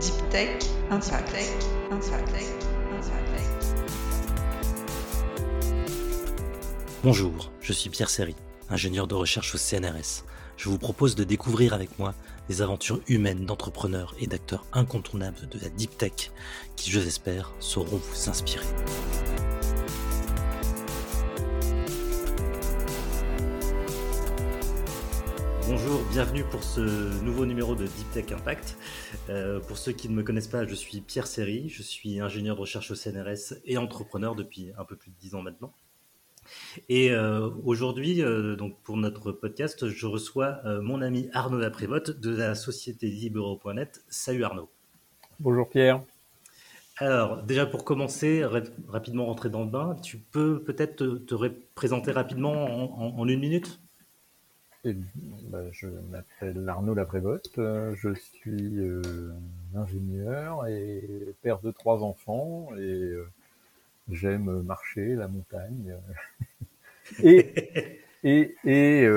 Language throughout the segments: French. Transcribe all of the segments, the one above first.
Deep Tech Impact. Bonjour, je suis Pierre Serry, ingénieur de recherche au CNRS. Je vous propose de découvrir avec moi les aventures humaines d'entrepreneurs et d'acteurs incontournables de la Deep Tech qui, je l'espère, sauront vous inspirer. Bonjour, bienvenue pour ce nouveau numéro de Deep Tech Impact. Euh, pour ceux qui ne me connaissent pas, je suis Pierre Serry, je suis ingénieur de recherche au CNRS et entrepreneur depuis un peu plus de 10 ans maintenant. Et euh, aujourd'hui, euh, donc pour notre podcast, je reçois mon ami Arnaud Laprévote de la société Libero.net. Salut Arnaud. Bonjour Pierre. Alors, déjà pour commencer, rapidement rentrer dans le bain, tu peux peut-être te, présenter rapidement en une minute? Bah, je m'appelle Arnaud Laprévotte, euh, je suis euh, ingénieur et père de trois enfants et euh, j'aime marcher, la montagne et, et, et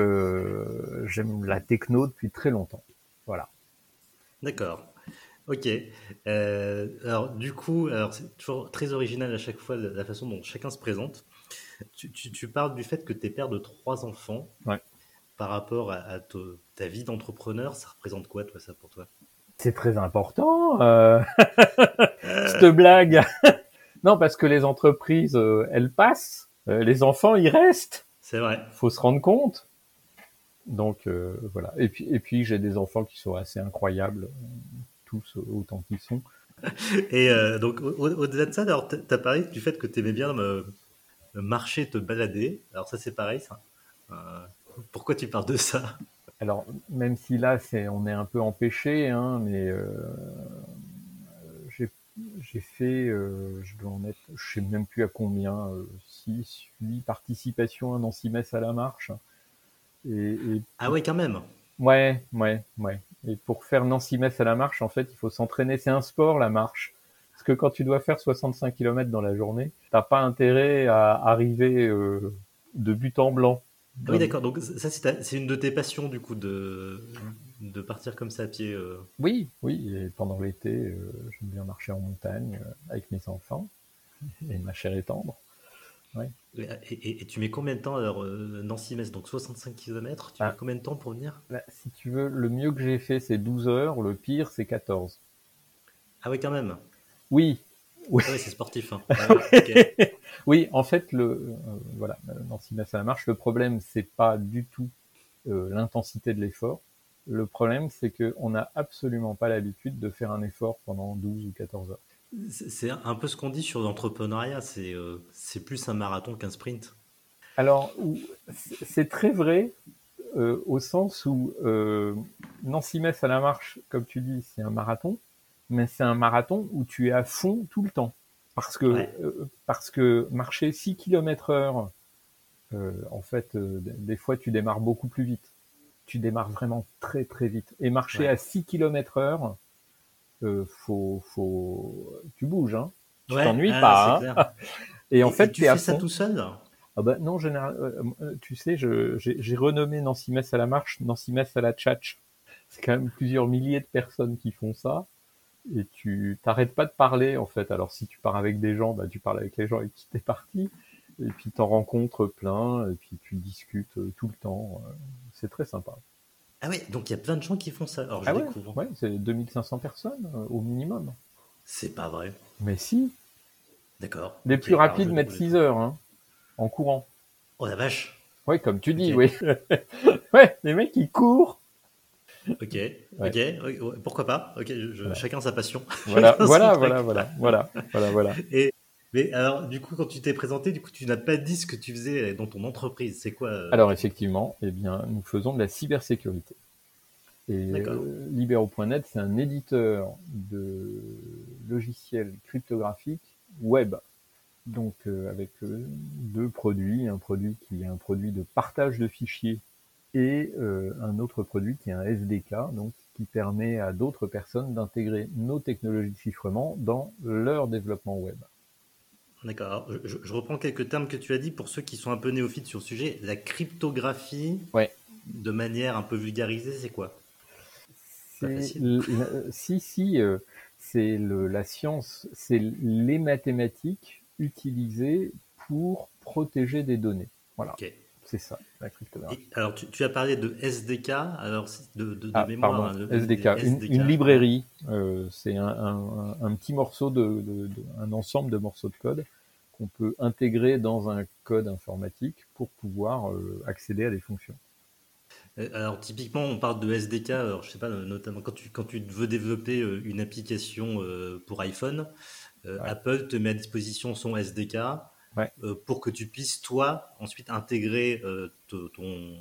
j'aime la techno depuis très longtemps. Voilà. D'accord. Ok. alors du coup, alors c'est toujours très original à chaque fois la façon dont chacun se présente. Tu, tu, tu parles du fait que tu es père de trois enfants. Ouais par rapport à, ta vie d'entrepreneur, ça représente quoi, toi, ça, pour toi? C'est très important, euh... cette blague. non, parce que les entreprises, euh, elles passent, euh, les enfants, ils restent. C'est vrai. Faut se rendre compte. Donc euh, voilà. Et puis, et puis j'ai des enfants qui sont assez incroyables, tous autant qu'ils sont. Et donc, au-delà de ça, tu as parlé du fait que tu aimais bien me, marcher, te balader. Alors, ça, c'est pareil, ça? Pourquoi tu parles de ça? Alors, même si là, c'est, on est un peu empêché, hein, mais euh, j'ai, fait, euh, je dois en être, je sais même plus à combien, 6, euh, 8 participations à Nancy Metz à la marche. Et, ah ouais, quand même. Ouais, ouais, ouais. Et pour faire Nancy Metz à la marche, en fait, il faut s'entraîner. C'est un sport, la marche. Parce que quand tu dois faire 65 km dans la journée, t'as pas intérêt à arriver de but en blanc. Oui, d'accord. Donc ça, c'est une de tes passions, du coup, de, de partir comme ça à pied. Euh. Oui, oui. Et pendant l'été, euh, j'aime bien marcher en montagne euh, avec mes enfants et ma chère est tendre. Et, tu mets combien de temps alors Nancy-Metz, donc 65 km, tu mets ah. combien de temps pour venir? Bah, Si tu veux, le mieux que j'ai fait, c'est 12 heures, le pire, c'est 14. Ah oui, quand même Oui, oui, c'est sportif. Hein. oui, en fait, le euh, voilà, Nancy Metz à la marche. Le problème, c'est pas du tout euh, l'intensité de l'effort. Le problème, c'est qu'on n'a absolument pas l'habitude de faire un effort pendant 12 ou 14 heures. C'est un peu ce qu'on dit sur l'entrepreneuriat. C'est euh, c'est plus un marathon qu'un sprint. Alors, c'est très vrai au sens où Nancy Metz à la marche, comme tu dis, c'est un marathon mais c'est un marathon où tu es à fond tout le temps. Parce que, euh, parce que marcher 6 km heure, euh, en fait, euh, des fois, tu démarres beaucoup plus vite. Tu démarres vraiment très, très vite. Et marcher à 6 km heure, faut, faut, tu bouges, hein. Tu t'ennuies ah, pas, hein. Et, en fait, tu fais ça tout seul? Ah bah non, général, tu sais, j'ai renommé Nancy Metz à la marche, Nancy Metz à la tchatch. C'est quand même plusieurs milliers de personnes qui font ça et tu t'arrêtes pas de parler en fait. Alors si tu pars avec des gens, bah tu parles avec les gens avec qui t'es parti, et puis t'en rencontres plein, et puis tu discutes euh, tout le temps. Euh, c'est très sympa. Ah ouais, donc il y a plein de gens qui font ça. Alors je ah découvre. Ouais, c'est 2500 personnes euh, au minimum. C'est pas vrai. Mais si. D'accord. Les plus rapides mettent 6 heures hein, en courant. Oh la vache. Oui, comme tu dis, oui. ouais, les mecs ils courent Ok, ok, pourquoi pas Ok, chacun sa passion. Voilà, voilà, voilà, voilà, voilà, voilà, voilà. Et mais alors, du coup, quand tu t'es présenté, du coup, tu n'as pas dit ce que tu faisais dans ton entreprise. C'est quoi euh, Alors, effectivement, eh bien, nous faisons de la cybersécurité. Et euh, Libero.net, c'est un éditeur de logiciels cryptographiques web. Donc, euh, avec deux produits. Un produit qui est un produit de partage de fichiers et euh, un autre produit qui est un SDK, donc qui permet à d'autres personnes d'intégrer nos technologies de chiffrement dans leur développement web. D'accord. Je, je, reprends quelques termes que tu as dit pour ceux qui sont un peu néophytes sur le sujet. La cryptographie, ouais. de manière un peu vulgarisée, c'est quoi? Si, si, euh, c'est la science, c'est les mathématiques utilisées pour protéger des données. Voilà. C'est ça, la cryptographie. alors, tu, as parlé de SDK, alors de, de, ah, mémoire. Hein, SDK, Une, librairie. Euh, c'est un, petit morceau de, un ensemble de morceaux de code qu'on peut intégrer dans un code informatique pour pouvoir euh, accéder à des fonctions. Euh, alors typiquement, on parle de SDK. Alors je sais pas, notamment quand tu quand tu veux développer une application pour iPhone, Apple te met à disposition son SDK euh, pour que tu puisses, toi, ensuite intégrer euh, ton,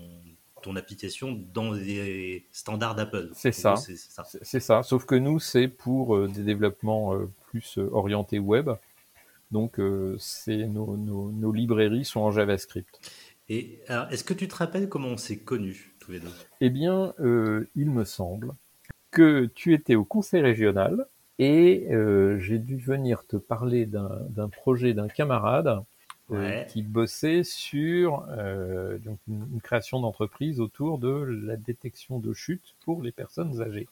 ton application dans les standards d'Apple. C'est ça. C'est ça. Sauf que nous, c'est pour euh, des développements plus orientés web. Donc, c'est nos, nos, librairies sont en JavaScript. Et est-ce que tu te rappelles comment on s'est connus tous les deux? Eh bien, il me semble que tu étais au conseil régional et euh, j'ai dû venir te parler d'un projet d'un camarade euh, qui bossait sur euh, donc une, création d'entreprise autour de la détection de chute pour les personnes âgées.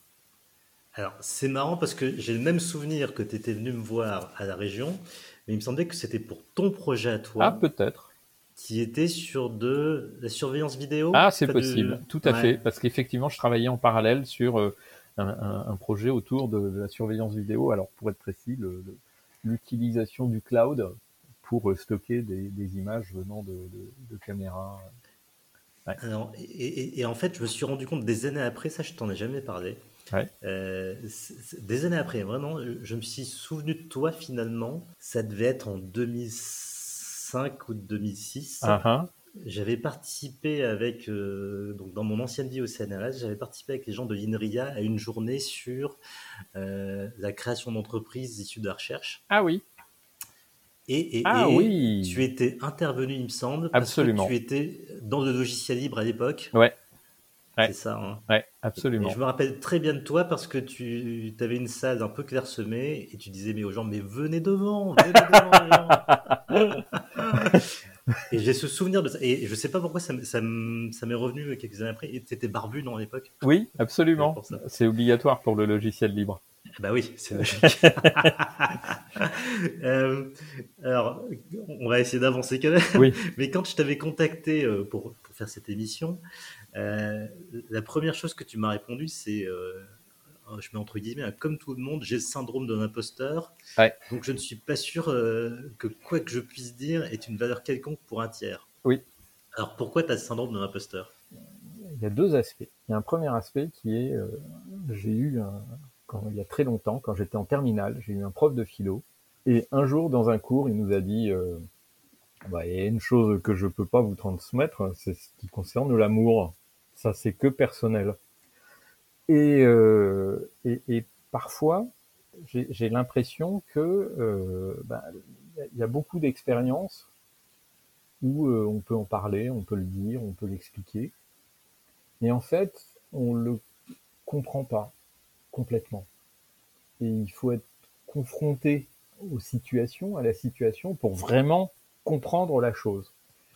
Alors, c'est marrant parce que j'ai le même souvenir que tu étais venu me voir à la région, mais il me semblait que c'était pour ton projet à toi. Ah, peut-être. Qui était sur de la surveillance vidéo Ah, c'est possible, tout à fait, parce qu'effectivement, je travaillais en parallèle sur un, projet autour de, la surveillance vidéo. Alors pour être précis, l'utilisation du cloud pour stocker des, images venant de, caméras. et, en fait, je me suis rendu compte des années après, ça je t'en ai jamais parlé. Euh, des années après, vraiment, je me suis souvenu de toi finalement. Ça devait être en 2005 ou 2006. J'avais participé avec, euh, donc dans mon ancienne vie au CNRS, j'avais participé avec les gens de l'INRIA à une journée sur euh, la création d'entreprises issues de la recherche. Ah oui. Et, et, ah oui. tu étais intervenu, il me semble, parce absolument. que tu étais dans le logiciel libre à l'époque. Ouais. C'est ça. Hein. Ouais, absolument. Et je me rappelle très bien de toi parce que tu avais une salle un peu clairsemée et tu disais mais aux gens mais venez devant, venez devant Et j'ai ce souvenir de ça. Et je sais pas pourquoi ça, ça, m'est revenu quelques années après. Et étais barbu, non, à l'époque Oui, absolument. C'est obligatoire pour le logiciel libre. Bah oui, c'est logique. euh, alors, on va essayer d'avancer quand même. Oui. Mais quand je t'avais contacté euh, pour, pour, faire cette émission, euh, la première chose que tu m'as répondu, c'est euh, je mets entre guillemets, comme tout le monde, j'ai le syndrome d'un imposteur. Donc je ne suis pas sûr euh, que quoi que je puisse dire est une valeur quelconque pour un tiers. Oui. Alors pourquoi tu as le syndrome d'un imposteur? Il y a deux aspects. Il y a un premier aspect qui est, euh, j'ai eu, quand, il y a très longtemps, quand j'étais en terminale, j'ai eu un prof de philo. Et un jour, dans un cours, il nous a dit, bah, il y a une chose que je peux pas vous transmettre, c'est ce qui concerne l'amour. Ça, c'est que personnel. Et, euh, et, parfois, j'ai l'impression que euh, ben, y a beaucoup d'expériences où euh, on peut en parler, on peut le dire, on peut l'expliquer, mais en fait, on le comprend pas complètement. Et il faut être confronté aux situations, à la situation, pour vraiment comprendre la chose.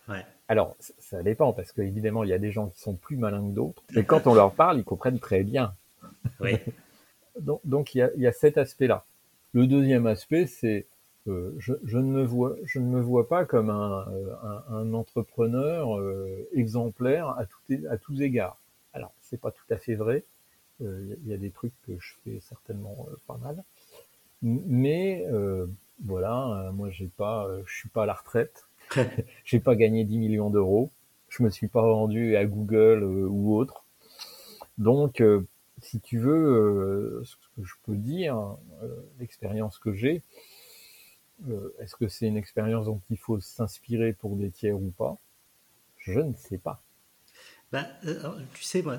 Ouais. Alors, ça dépend, parce qu'évidemment, il y a des gens qui sont plus malins que d'autres, et quand on leur parle, ils comprennent très bien. Oui. donc, il, y a, cet aspect-là. Le deuxième aspect, c'est euh, je, ne me vois, je ne me vois pas comme un, euh, entrepreneur euh, exemplaire à, à tous égards. Alors, c'est pas tout à fait vrai. Il y a des trucs que je fais certainement pas mal, mais voilà, moi j'ai pas, je suis pas à la retraite. j'ai pas gagné 10 millions d'euros. Je me suis pas vendu à Google euh, ou autre. Donc, euh, si tu veux, euh, ce que je peux dire, l'expérience que j'ai, est-ce que c'est une expérience dont il faut s'inspirer pour des tiers ou pas? Je ne sais pas. Ben, tu sais, moi,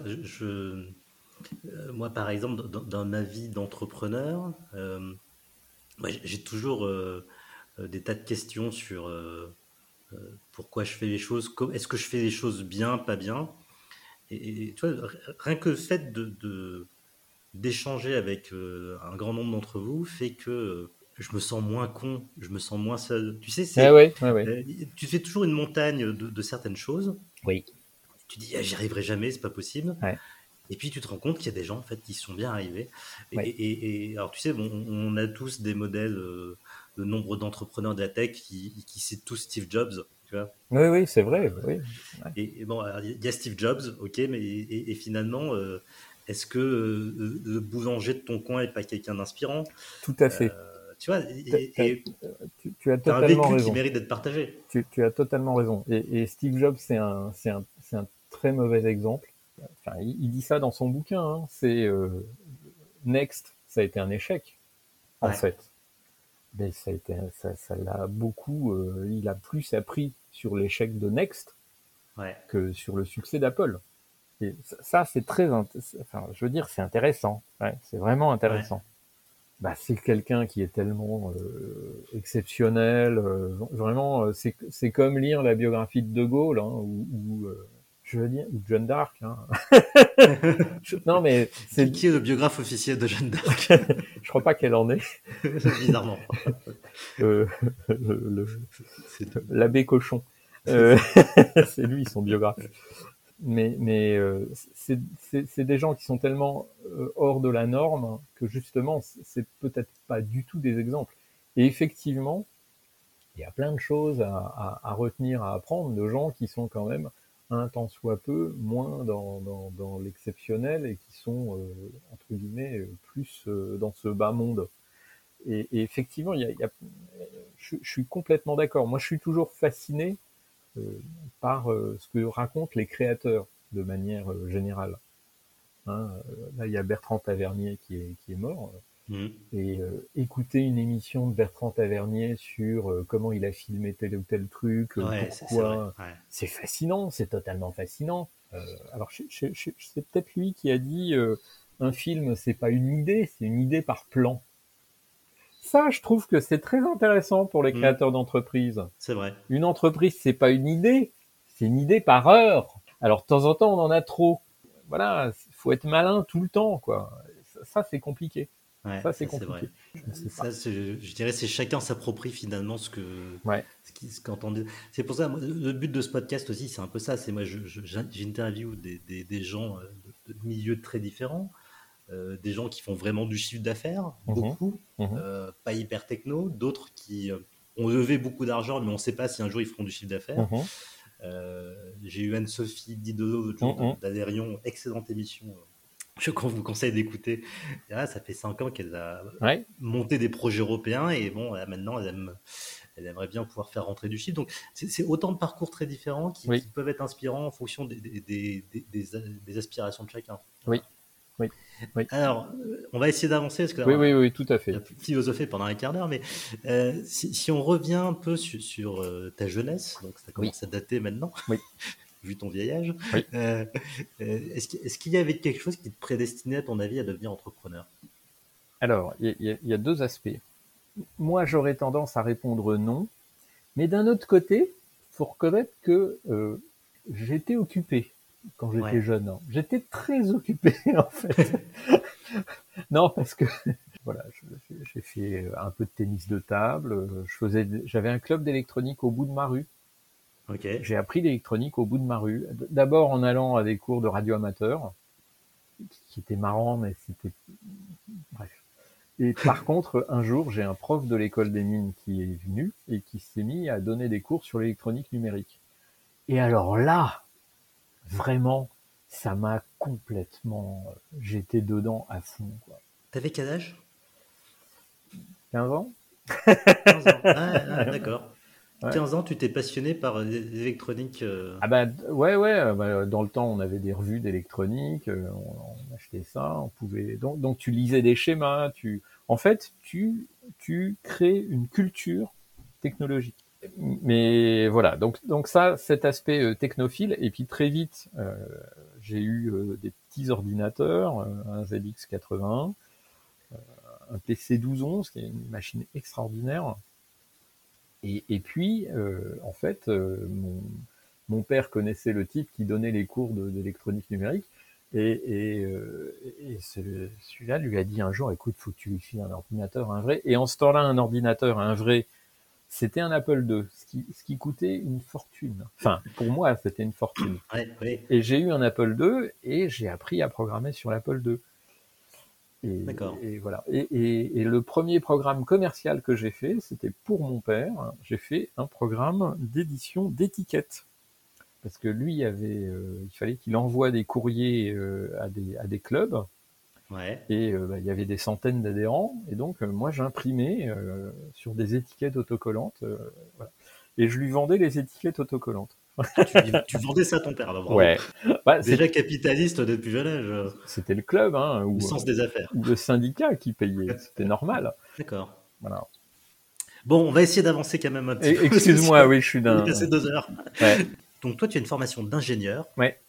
moi, par exemple, dans, ma vie d'entrepreneur, j'ai toujours des tas de questions sur pourquoi je fais les choses, est-ce que je fais les choses bien, pas bien? Et, tu vois, rien que le fait de, d'échanger avec euh, un grand nombre d'entre vous fait que euh, je me sens moins con, je me sens moins seul. Tu sais, c'est, eh tu fais toujours une montagne de, certaines choses. Oui. Tu dis, ah, j'y arriverai jamais, c'est pas possible. Et puis tu te rends compte qu'il y a des gens en fait qui sont bien arrivés. Et, alors tu sais, on a tous des modèles, euh, de nombre d'entrepreneurs de la tech qui, qui citent tous Steve Jobs. Tu vois oui, oui, c'est vrai. Oui. Et, bon, il y a Steve Jobs, ok, mais et, finalement, euh, est-ce que euh, le boulanger de ton coin est pas quelqu'un d'inspirant? Tout à fait. tu vois, et, tu, as totalement un vécu qui mérite d'être partagé. Tu, tu, as totalement raison. Et, Steve Jobs, c'est un, un, un, très mauvais exemple. Enfin, il, dit ça dans son bouquin. Hein. C'est Next, ça a été un échec, en fait. Mais ça a été, ça, ça l'a beaucoup. Euh, il a plus appris sur l'échec de Next que sur le succès d'Apple. Et ça, c'est très, enfin, je veux dire, c'est intéressant. Ouais, c'est vraiment intéressant. Bah, c'est quelqu'un qui est tellement euh, exceptionnel. Euh, vraiment, c'est, c'est comme lire la biographie de De Gaulle, hein, ou je veux dire, ou Jeanne d'Arc. Hein. non, mais c'est qui est le biographe officiel de Jeanne d'Arc? Je crois pas qu'elle en est. Bizarrement. Euh, L'abbé Cochon. Euh, c'est lui son biographe. Mais, mais euh, c'est des gens qui sont tellement hors de la norme que justement, c'est peut-être pas du tout des exemples. Et effectivement, il y a plein de choses à, à, à retenir, à apprendre de gens qui sont quand même un tant soit peu moins dans, l'exceptionnel et qui sont, euh, entre guillemets, euh, plus euh, dans ce bas monde. Et, effectivement, il y a, je, suis complètement d'accord. Moi, je suis toujours fasciné par ce que racontent les créateurs de manière générale. Hein, là, il y a Bertrand Tavernier qui est, qui est mort. Mmh. Et euh, écouter une émission de Bertrand Tavernier sur euh, comment il a filmé tel ou tel truc, euh, pourquoi, c'est fascinant, c'est totalement fascinant. alors c'est peut-être lui qui a dit un film c'est pas une idée, c'est une idée par plan. Ça, je trouve que c'est très intéressant pour les mmh. créateurs d'entreprises. C'est vrai. Une entreprise, c'est pas une idée, c'est une idée par heure. Alors de temps en temps, on en a trop. Voilà, faut être malin tout le temps, quoi. Ça, c'est compliqué ça, c'est compliqué. Ça, je dirais, c'est chacun s'approprie finalement ce que, ouais. ce qu'entendait. C'est pour ça, le but de ce podcast aussi, c'est un peu ça. C'est moi, j'interviewe des, des, des, gens euh, de, milieux très différents, euh, des gens qui font vraiment du chiffre d'affaires, mhm. beaucoup, mhm. Euh, pas hyper techno, d'autres qui ont levé beaucoup d'argent, mais on ne sait pas si un jour ils feront du chiffre d'affaires. Mhm. J'ai eu Anne-Sophie Didolo l'autre jour d'Adérion, excellente émission je vous conseille d'écouter. ça fait cinq ans qu'elle a monté des projets européens et bon, maintenant, elle, aime, elle aimerait bien pouvoir faire rentrer du chiffre. Donc, c'est autant de parcours très différents qui, peuvent être inspirants en fonction des, des, des, aspirations de chacun. Oui. Oui. oui. Alors, on va essayer d'avancer parce que oui, oui, oui, tout à fait. philosophé pendant un quart d'heure, mais euh, si, si, on revient un peu sur, sur euh, ta jeunesse, donc ça commence à dater maintenant. Oui. vu ton vieillage. Euh, euh, est-ce qu'il y avait quelque chose qui te prédestinait, à ton avis, à devenir entrepreneur? Alors, il y, a deux aspects. Moi, j'aurais tendance à répondre non, mais d'un autre côté, faut reconnaître que euh, j'étais occupé quand j'étais jeune. J'étais très occupé, en fait. non, parce que voilà, j'ai fait un peu de tennis de table. Je faisais, j'avais un club d'électronique au bout de ma rue. J'ai appris l'électronique au bout de ma rue. D'abord en allant à des cours de radio amateur, qui étaient marrants, mais c'était bref. Et par contre, un jour, j'ai un prof de l'école des mines qui est venu et qui s'est mis à donner des cours sur l'électronique numérique. Et alors là, vraiment, ça m'a complètement, j'étais dedans à fond. T'avais quel âge? 15 ans 15 ans. ah d'accord. 15 ans, tu t'es passionné par l'électronique euh Ah bah ouais, ouais. Euh, bah, dans le temps, on avait des revues d'électronique, euh, on, achetait ça, on pouvait. Donc, donc tu lisais des schémas, tu. En fait, tu tu crées une culture technologique. Mais voilà, donc donc ça, cet aspect technophile. Et puis très vite, j'ai eu des petits ordinateurs, un ZX81, un PC 1211, qui est une machine extraordinaire et, puis, euh, en fait, euh, mon, père connaissait le type qui donnait les cours d'électronique numérique. Et, euh, celui-là lui a dit un jour, écoute, faut que tu lui files un ordinateur, un vrai. Et en ce temps-là, un ordinateur, un vrai, c'était un Apple II, ce qui, ce qui coûtait une fortune. Enfin, pour moi, c'était une fortune. Ouais. Et j'ai eu un Apple II et j'ai appris à programmer sur l'Apple II. Et, voilà. Et, et- et le premier programme commercial que j'ai fait, c'était pour mon père. J'ai fait un programme d'édition d'étiquettes. Parce que lui avait, euh, il fallait qu'il envoie des courriers euh, à, des, à des clubs Ouais. et euh, bah, il y avait des centaines d'adhérents. Et donc moi j'imprimais sur des étiquettes autocollantes. voilà. Et je lui vendais les étiquettes autocollantes. Tu, tu vendais ça à ton père, alors, bravo. Ouais. Bah, Déjà capitaliste depuis jeune âge, euh, c'était le club, hein, ou, au sens des affaires. ou le syndicat qui payait. C'était normal. D'accord. Voilà. Bon, on va essayer d'avancer quand même un petit Et- peu. Excuse-moi, oui, je suis d'un. passé deux heures. Ouais. Donc toi, tu as une formation d'ingénieur. Ouais.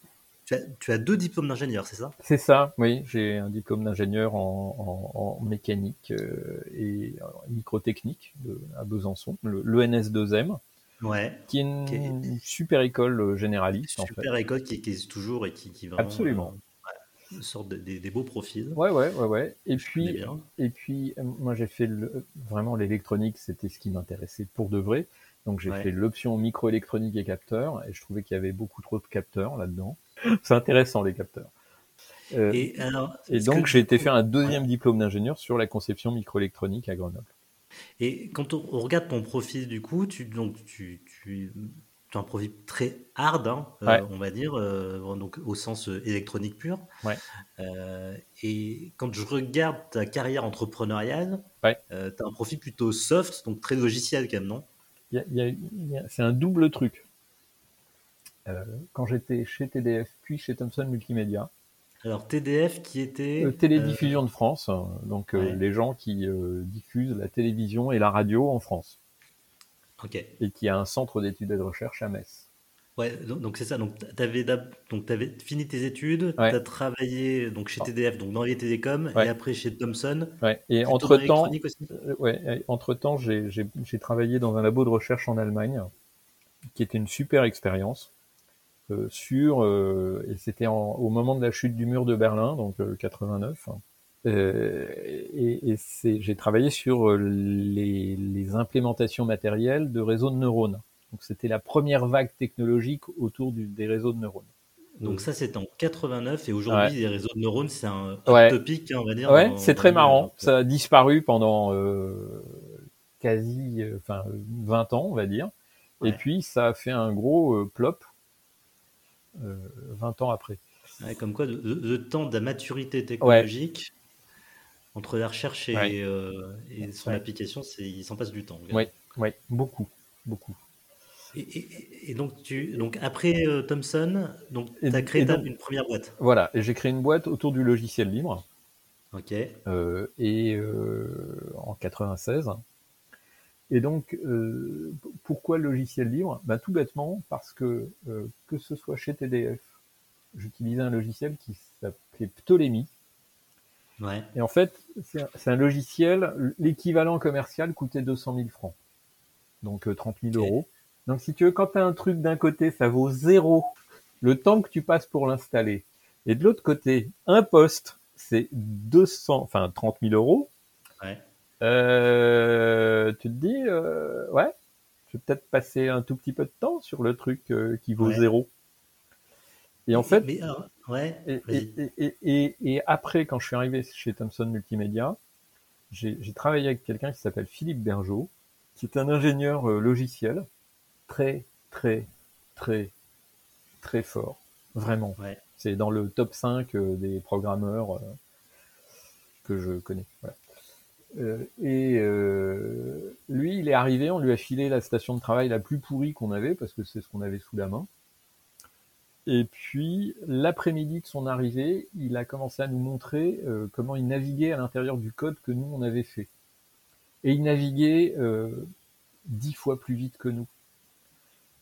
Tu as, tu as deux diplômes d'ingénieur, c'est ça? C'est ça, oui. J'ai un diplôme d'ingénieur en, en- en mécanique euh, et en microtechnique de- à Besançon, le, l'ENS2M, Ouais. qui est une, Qui est- une super école euh, généraliste en fait. Super école qui, existe toujours et qui, qui vraiment Absolument. euh, ouais, sort de- des, des beaux profils. Ouais, ouais, ouais, ouais. Et puis, et puis, euh, moi, j'ai fait le- vraiment l'électronique, c'était ce qui m'intéressait pour de vrai. Donc, j'ai Ouais. fait l'option microélectronique et capteurs, et je trouvais qu'il y avait beaucoup trop de capteurs là-dedans. C'est intéressant, les capteurs. Euh, et, alors, donc, j'ai été faire un deuxième diplôme d'ingénieur sur la conception microélectronique à Grenoble. Et quand on, on regarde ton profil, du coup, tu, donc, tu, tu, tu as un profil très hard, hein, euh, on va dire, euh, donc, au sens euh, électronique pur. Ouais. Euh, et quand je regarde ta carrière entrepreneuriale, Ouais. tu as un profil plutôt soft, donc très logiciel quand même, non? C'est un double truc. Quand j'étais chez TDF, puis chez Thomson Multimédia, Alors, TDF qui était. Euh, Télédiffusion de France, hein, donc euh, ouais. les gens qui euh, diffusent la télévision et la radio en France, euh, ok. et qui a un centre d'études et de recherche à Metz. Ouais, donc c'est ça. Donc, tu avais, donc, avais fini tes études, Ouais. tu as travaillé donc, chez TDF, donc dans les télécoms, Ouais. et après chez Thomson. Ouais. Et plutôt dans entre temps, l'électronique aussi ouais, entre temps, j'ai j'ai- j'ai travaillé dans un labo de recherche en Allemagne, qui était une super expérience. Euh, sur euh, et c'était au moment de la chute du mur de Berlin, donc euh, 89. Euh, et et c'est- j'ai travaillé sur euh, les, les implémentations matérielles de réseaux de neurones. Donc c'était la première vague technologique autour du- des réseaux de neurones. Donc ça, c'était en 89 et aujourd'hui, Ouais. les réseaux de neurones, c'est un Ouais. topic, hein, on va dire. Ouais, dans- c'est très marrant. Ça a disparu pendant euh, quasi, euh, enfin, 20 ans, on va dire. Et puis, ça a fait un gros euh, plop euh, 20 ans après. ouais, comme quoi, le, le temps de la maturité technologique entre la recherche et, Ouais. euh, et son application, il s'en passe du temps. Ouais, beaucoup, beaucoup. Et, et- et donc, tu, donc après euh, Thomson, tu as créé donc- une première boîte. Voilà, et j'ai créé une boîte autour du logiciel libre Ok. euh, et euh, en 96. Et donc, euh, pourquoi le logiciel libre? Ben, Tout bêtement parce que, euh, que ce soit chez TDF, j'utilisais un logiciel qui s'appelait Ptolémie. Ouais. Et en fait, c'est un, logiciel, l'équivalent commercial coûtait 200 000 francs. Donc euh, 30 000 Ok. euros. Donc si tu veux, quand tu as un truc d'un côté, ça vaut zéro le temps que tu passes pour l'installer. Et de l'autre côté, un poste, c'est 200, enfin 30 000 euros. Ouais. Euh, tu te dis, euh, ouais, je vais peut-être passer un tout petit peu de temps sur le truc euh, qui vaut Ouais. zéro. Et en fait, Mais, ouais. et, vas-y. et, et, et, et après, quand je suis arrivé chez Thomson Multimédia, j'ai travaillé avec quelqu'un qui s'appelle Philippe Bergeau, qui est un ingénieur logiciel très, très, très, très fort. Vraiment. Ouais. C'est dans le top 5 euh, des programmeurs que je connais. Voilà. Euh, et euh, lui, il est arrivé, on lui a filé la station de travail la plus pourrie qu'on avait, parce que c'est ce qu'on avait sous la main. Et puis, l'après-midi de son arrivée, il a commencé à nous montrer euh, comment il naviguait à l'intérieur du code que nous, on avait fait. Et il naviguait euh, dix fois plus vite que nous.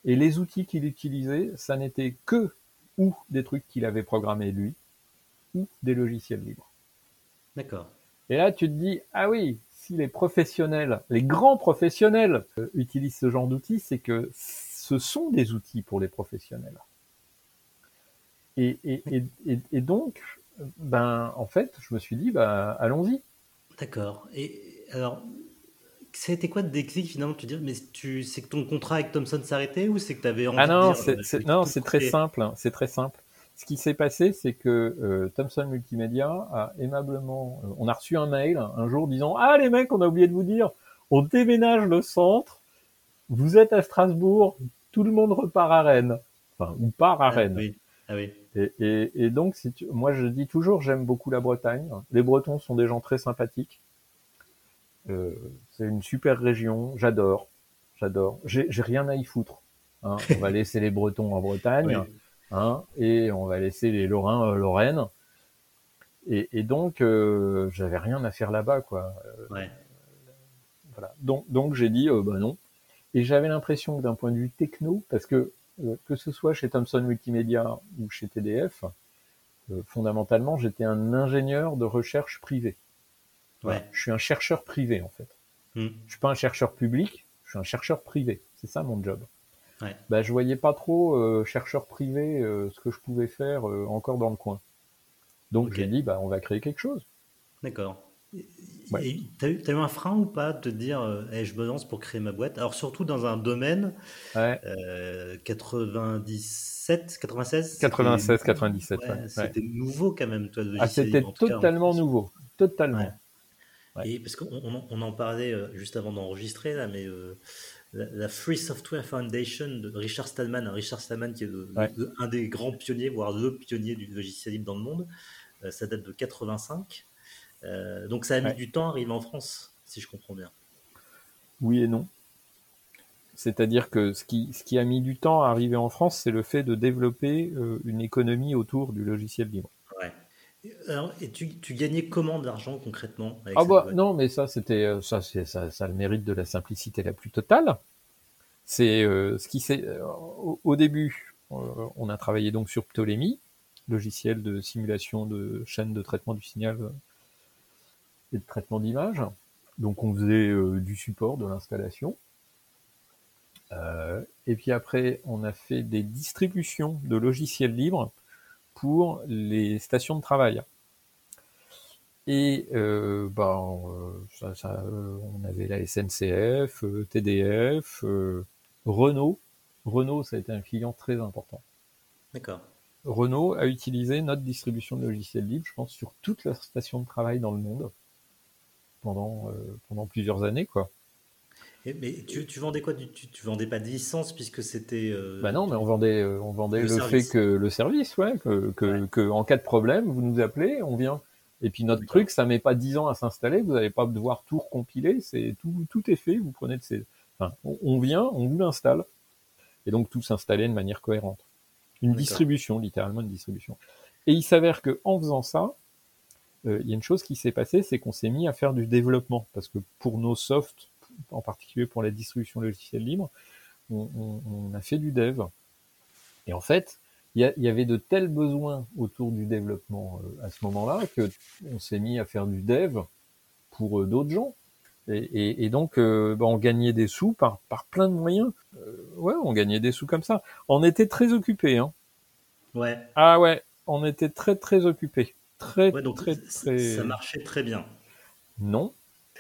Et les outils qu'il utilisait, ça n'était que ou des trucs qu'il avait programmés lui, ou des logiciels libres. D'accord. Et là, tu te dis, ah oui, si les professionnels, les grands professionnels euh, utilisent ce genre d'outils, c'est que ce sont des outils pour les professionnels. Et, et, et, et, et donc, ben, en fait, je me suis dit, bah, allons-y. D'accord. Et alors, ça a été quoi de déclic finalement Tu dis, mais tu, c'est que ton contrat avec Thomson s'arrêtait ou c'est que tu avais envie Ah non, de dire, c'est, euh, c'est- non, tout c'est très simple. hein, C'est très simple. Ce qui s'est passé, c'est que euh, Thomson Multimédia a aimablement, euh, on a reçu un mail un jour disant ah les mecs, on a oublié de vous dire, on déménage le centre, vous êtes à Strasbourg, tout le monde repart à Rennes, enfin ou part à Ah, Rennes. oui. Ah oui. Et, et, et donc, si tu- moi je dis toujours, j'aime beaucoup la Bretagne. Les Bretons sont des gens très sympathiques. Euh, c'est une super région, j'adore, j'adore. J'ai j'ai rien à y foutre. hein. On va laisser les Bretons en Bretagne, Oui. Hein, et on va laisser les Lorrains euh, Lorraine. Et, et donc, euh, j'avais rien à faire là-bas, quoi. Ouais. Voilà. Donc, donc j'ai dit, euh, bah non. Et j'avais l'impression que d'un point de vue techno, parce que euh, que ce soit chez Thomson Multimédia ou chez TDF, euh, fondamentalement, j'étais un ingénieur de recherche privé. Ouais. Je suis un chercheur privé, en fait. Hmm. Je suis pas un chercheur public, je suis un chercheur privé. C'est ça mon job. Ouais. Bah, je voyais pas trop euh, chercheur privé euh, ce que je pouvais faire euh, encore dans le coin. Donc j'ai dit bah on va créer quelque chose. D'accord. Ouais. T'as eu, eu un frein ou pas de te dire, je me lance pour créer ma boîte? Alors surtout dans un domaine Ouais. euh, 97, 96 c'était- 96, 97. Ouais, ouais, ouais. C'était nouveau quand même, toi, le Ah, c'était cas, totalement nouveau, totalement. Et parce qu'on on, on en parlait juste avant d'enregistrer là, mais la, la Free Software Foundation de Richard Stallman, Richard Stallman qui est Ouais. un des grands pionniers, voire le pionnier du logiciel libre dans le monde, euh, ça date de 85. Euh, donc ça a mis Ouais. du temps à arriver en France, si je comprends bien. Oui et non. C'est-à-dire que ce qui, ce qui a mis du temps à arriver en France, c'est le fait de développer euh, une économie autour du logiciel libre. Et, alors, et tu, tu gagnais comment de l'argent concrètement avec Ah bah non, mais ça c'était euh, ça ça, ça a le mérite de la simplicité la plus totale. C'est euh, ce qui s'est euh, au, au début, euh, on a travaillé donc sur Ptolémie, logiciel de simulation de chaîne de traitement du signal et de traitement d'image. Donc on faisait du support, de l'installation. Et puis après, on a fait des distributions de logiciels libres pour les stations de travail. Et euh, bah, euh, ça, ça, euh, on avait la SNCF, TDF, euh, Renault. Renault, ça a été un client très important. D'accord. Renault a utilisé notre distribution de logiciels libres, je pense, sur toute leur station de travail dans le monde pendant euh, pendant plusieurs années, quoi. Et- mais tu, tu vendais quoi? Tu, tu, vendais pas de licence puisque c'était. euh, Bah non, mais on vendait, euh, on vendait Le fait que le service, ouais, que, que, Ouais. que en cas de problème, vous nous appelez, on vient. Et puis notre truc, ça met pas 10 ans à s'installer, vous n'allez pas devoir tout recompiler, c'est tout, tout est fait, vous prenez de ces, enfin, on, on vient, on vous l'installe. Et donc tout s'installer de manière cohérente. Une distribution, littéralement une distribution. Et il s'avère que en faisant ça, euh, il y a une chose qui s'est passée, c'est qu'on s'est mis à faire du développement, parce que pour nos softs, en particulier pour la distribution logicielle libre, on, on- on a fait du dev. Et en fait, il y, avait de tels besoins autour du développement euh, à ce moment-là que on s'est mis à faire du dev pour euh, d'autres gens. Et, et- et donc, euh, bah, on gagnait des sous par, par plein de moyens. Ouais, on gagnait des sous comme ça. On était très occupés. Hein. Ouais. Ah ouais, on était très très occupés. Très Ouais, donc très très. ça marchait très bien. Non.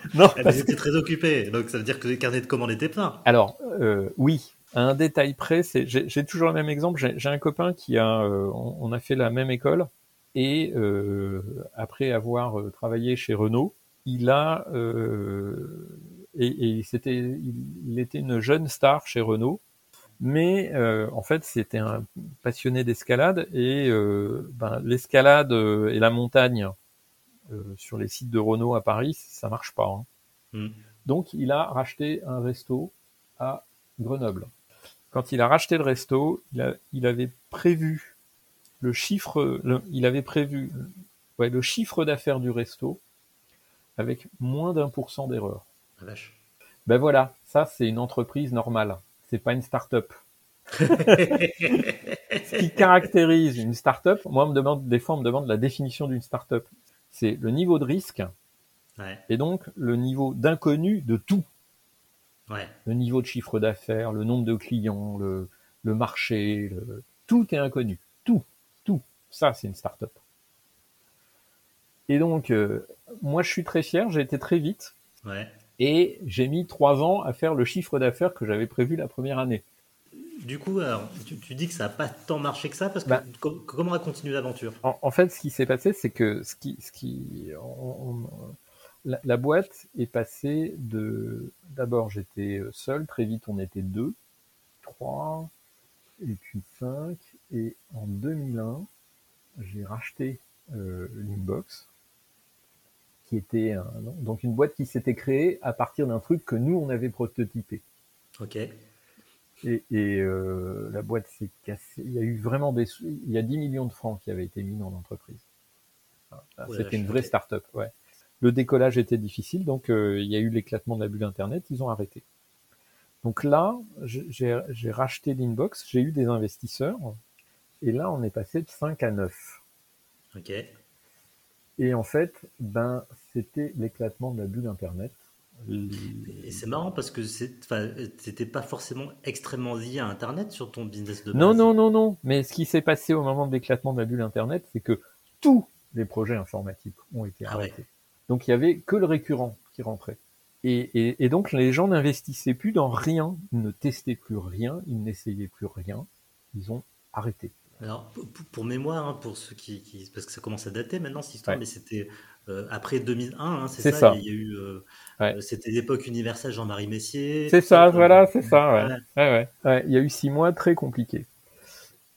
Non. Ah, mais j'étais très occupé, donc ça veut dire que les carnets de commandes étaient pleins. Alors, euh, oui, à un détail près, c'est, j'ai, toujours le même exemple. J'ai, un copain qui a, euh, on, on a fait la même école et euh, après avoir euh, travaillé chez Renault, il a euh, et, et c'était, il, il était une jeune star chez Renault, mais euh, en fait c'était un passionné d'escalade et euh, ben, l'escalade et la montagne sur les sites de Renault à Paris, ça marche pas. hein. Hmm. Donc il a racheté un resto à Grenoble. Quand il a racheté le resto, il, a- il avait prévu le chiffre, le- il avait prévu ouais, le chiffre d'affaires du resto avec moins d'un pour cent d'erreur. Ben voilà, ça c'est une entreprise normale, c'est pas une start-up. Ce qui caractérise une start-up, moi on me demande des fois on me demande la définition d'une start-up. C'est le niveau de risque Ouais, et donc le niveau d'inconnu de tout. ouais. le niveau de chiffre d'affaires, le nombre de clients, le, le marché, le- tout est inconnu. Tout, tout. Ça, c'est une start-up. Et donc, euh, moi, je suis très fier, j'ai été très vite. Ouais. Et j'ai mis trois ans à faire le chiffre d'affaires que j'avais prévu la première année. Du coup, alors, tu, dis que ça n'a pas tant marché que ça, parce que Bah. comment a continué l'aventure? En, en fait, ce qui s'est passé, c'est que ce qui, ce qui, on- on- la, la boîte est passée de. D'abord, j'étais seul. Très vite, on était deux, trois, et puis cinq. Et en 2001, j'ai racheté euh, l'Inbox, qui était un- donc une boîte qui s'était créée à partir d'un truc que nous on avait prototypé. Ok. Et, et, euh, la boîte s'est cassée. Il y a eu vraiment des, il y a 10 millions de francs qui avaient été mis dans l'entreprise. Ouais, C'était une vraie start-up. Ouais. Le décollage était difficile, donc euh, il y a eu l'éclatement de la bulle Internet. Ils ont arrêté. Donc là, j'ai j'ai racheté l'Inbox. J'ai eu des investisseurs. Et là, on est passé de 5 à 9. Ok. Et en fait, ben, c'était l'éclatement de la bulle Internet. Et c'est marrant parce que c'était pas forcément extrêmement lié à Internet sur ton business de base. Non, non, non, non. Mais ce qui s'est passé au moment de l'éclatement de la bulle Internet, c'est que tous les projets informatiques ont été Ah ouais. arrêtés. Donc il y avait que le récurrent qui rentrait. Et, et, et donc les gens n'investissaient plus dans rien, ils ne testaient plus rien, ils n'essayaient plus rien, ils ont arrêté. Alors, pour, mémoire, hein, pour ceux qui, qui- Parce que ça commence à dater maintenant, cette histoire, Ouais. mais c'était euh, après 2001, hein, c'est ça, ça. Il y a eu. euh, Ouais. euh, c'était l'époque universelle Jean-Marie Messier. C'est ça, voilà, c'est ça, ouais. Ouais. Ouais, ouais. Ouais, il y a eu six mois très compliqués.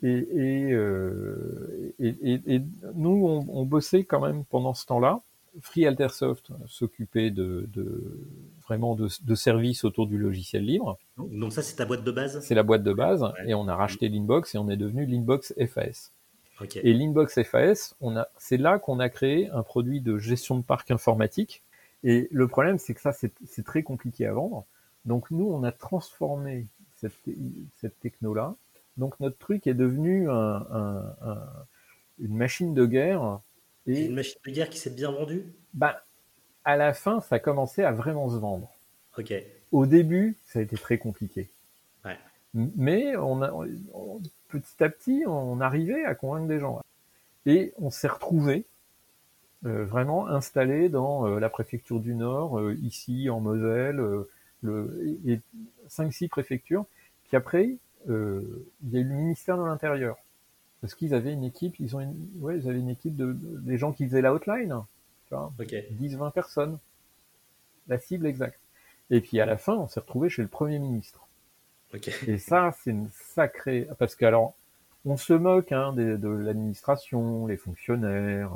Et, et, euh, et, et- et nous, on, on bossait quand même pendant ce temps-là. Free Altersoft s'occupait de, de vraiment de, de services autour du logiciel libre. Donc, ça, c'est ta boîte de base? C'est la boîte de base. Et on a racheté l'Inbox et on est devenu l'Inbox FAS. Et l'Inbox FAS, c'est là qu'on a créé un produit de gestion de parc informatique. Et le problème, c'est que ça, c'est très compliqué à vendre. Donc nous, on a transformé cette, cette techno-là. Donc notre truc est devenu un, un- un- une machine de guerre. Et une machine de guerre qui s'est bien vendue? Bah, à la fin, ça a commencé à vraiment se vendre. Ok. Au début, ça a été très compliqué. Ouais. Mais on a, on- petit à petit, on arrivait à convaincre des gens. Et on s'est retrouvé euh, vraiment installé dans euh, la préfecture du Nord, euh, ici en Moselle, le, et 5-6 préfectures. Puis après, il y a eu le ministère de l'Intérieur. Parce qu'ils avaient une équipe, ils ont une, ouais, ils avaient une équipe de, de- des gens qui faisaient la hotline. Tu vois, Ok. 10-20 personnes. La cible exacte. Et puis à la fin, on s'est retrouvé chez le Premier ministre. Et ça, c'est une sacrée... Parce que alors, on se moque hein, des- de, l'administration, les fonctionnaires.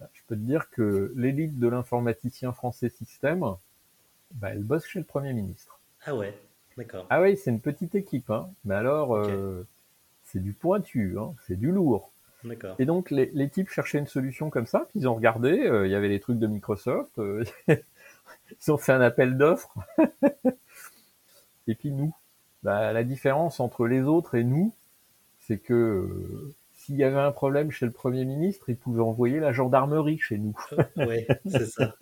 Euh, Je peux te dire que l'élite de l'informaticien français système, bah, elle bosse chez le Premier ministre. Ah ouais. D'accord. Ah oui, c'est une petite équipe. Hein. Mais alors, euh, c'est du pointu, hein, c'est du lourd. D'accord. Et donc les, les types cherchaient une solution comme ça, puis ils ont regardé, euh, il y avait les trucs de Microsoft, euh, ils ont fait un appel d'offres. et puis nous, bah, la différence entre les autres et nous, c'est que euh, s'il y avait un problème chez le Premier ministre, il pouvait envoyer la gendarmerie chez nous. ouais, c'est ça.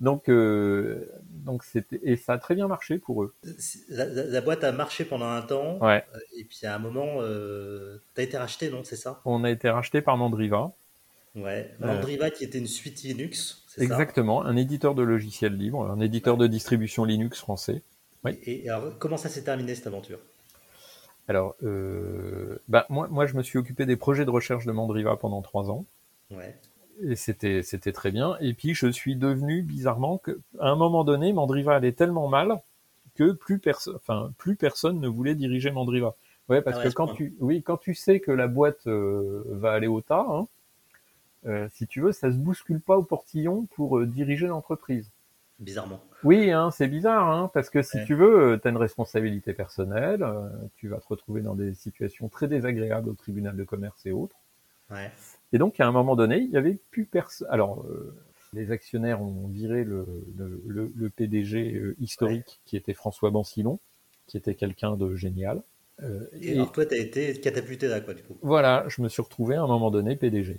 Donc, euh, donc c'était et ça a très bien marché pour eux. La, la- la boîte a marché pendant un temps, Ouais. et puis à un moment, euh, t'as été racheté, non C'est ça? On a été racheté par Mandriva, Ouais. Euh. Mandriva qui était une suite Linux, ça? Exactement, un éditeur de logiciels libres, un éditeur de distribution Linux français. Oui. Et, et alors, comment ça s'est terminé cette aventure? Alors, euh, bah, moi, moi, je me suis occupé des projets de recherche de Mandriva pendant trois ans. Ouais. Et c'était, c'était très bien. Et puis, je suis devenu, bizarrement, que, à un moment donné, Mandriva allait tellement mal que plus personne, enfin, plus personne ne voulait diriger Mandriva. Ouais, parce Ah ouais, que quand point. tu, oui, quand tu sais que la boîte euh, va aller au tas, hein, euh, si tu veux, ça se bouscule pas au portillon pour diriger l'entreprise. Bizarrement. Oui, hein, c'est bizarre, hein, parce que si Ouais. tu veux, tu as une responsabilité personnelle, euh, tu vas te retrouver dans des situations très désagréables au tribunal de commerce et autres. Ouais. Et donc, à un moment donné, il y avait plus personne. Alors, euh, les actionnaires ont viré le, le, le- le PDG euh, historique, qui était François Bancilon, qui était quelqu'un de génial. Euh, Et, et alors, toi, t'as été catapulté là, quoi, du coup. voilà, je me suis retrouvé à un moment donné PDG.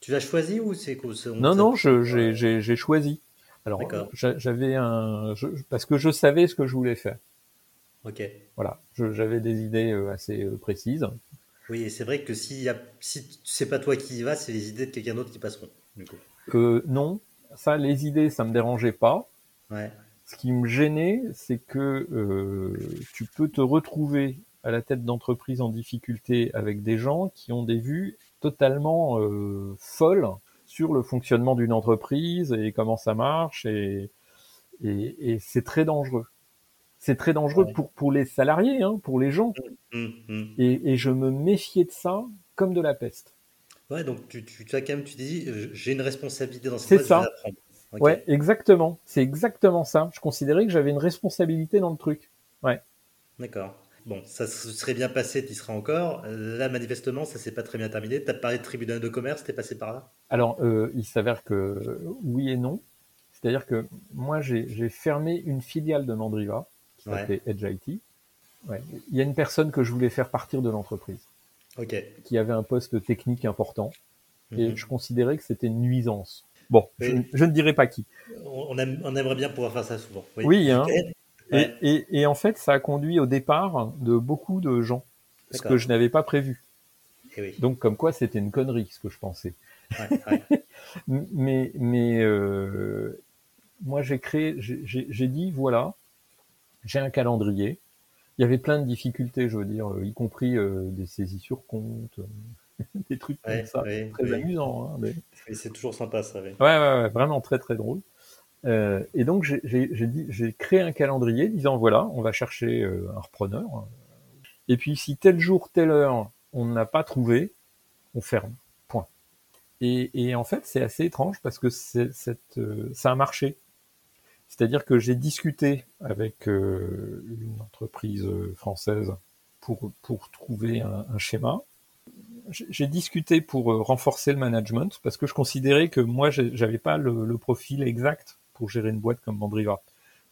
Tu l'as choisi ou c'est quoi Non, non, j'ai choisi. Alors, j'avais un, je- parce que je savais ce que je voulais faire. Ok. Voilà, j'avais des idées euh, assez euh, précises. Oui, et c'est vrai que si, c'est pas toi qui y vas, c'est les idées de quelqu'un d'autre qui passeront. Du coup. Euh, non, ça, les idées, ça me dérangeait pas. Ouais. Ce qui me gênait, c'est que euh, tu peux te retrouver à la tête d'entreprise en difficulté avec des gens qui ont des vues totalement euh, folles sur le fonctionnement d'une entreprise et comment ça marche et, et, et c'est très dangereux. C'est très dangereux Ouais. pour, pour les salariés, hein, pour les gens. Hum, hum. Et, et je me méfiais de ça comme de la peste. Ouais, donc tu, tu, as quand même, tu euh, j'ai une responsabilité dans C'est cette boîte, ça. je vais la prendre. Ok. Ouais, exactement. C'est exactement ça. Je considérais que j'avais une responsabilité dans le truc. D'accord. Bon, ça se serait bien passé, tu y seras encore. Là, manifestement, ça s'est pas très bien terminé. Tu as parlé de tribunal de commerce, t'es passé par là? Alors, euh, il s'avère que oui et non. C'est-à-dire que moi, j'ai fermé une filiale de Mandriva qui Ouais. s'appelait Edge IT. Ouais. Il y a une personne que je voulais faire partir de l'entreprise, qui avait un poste technique important, et Mhm. je considérais que c'était une nuisance. Bon, je, Oui. je ne dirais pas qui. On, on aime- on aimerait bien pouvoir faire ça souvent. Oui, Oui, hein. Et, Ouais. et, et en fait, ça a conduit au départ de beaucoup de gens, ce que je n'avais pas prévu. Eh oui. Donc, comme quoi, c'était une connerie, ce que je pensais. Ouais, ouais. M- Mais, mais euh, moi, j'ai créé, j'ai- dit, voilà, j'ai un calendrier. Il y avait plein de difficultés, je veux dire, euh, y compris euh, des saisies sur compte, euh, des trucs comme ça, très oui. amusants. Hein, mais- c'est toujours sympa, ça. ouais, ouais, vraiment très très drôle. Euh, et donc j'ai- créé un calendrier disant voilà, on va chercher euh, un repreneur. Et puis si tel jour, telle heure, on n'a pas trouvé, on ferme. Point. Et, et en fait, c'est assez étrange parce que c'est, cette, euh, ça a marché. C'est-à-dire que j'ai discuté avec une entreprise française pour, pour trouver un, un schéma. J'ai discuté pour renforcer le management parce que je considérais que moi, j'avais pas le, le profil exact pour gérer une boîte comme Mandriva.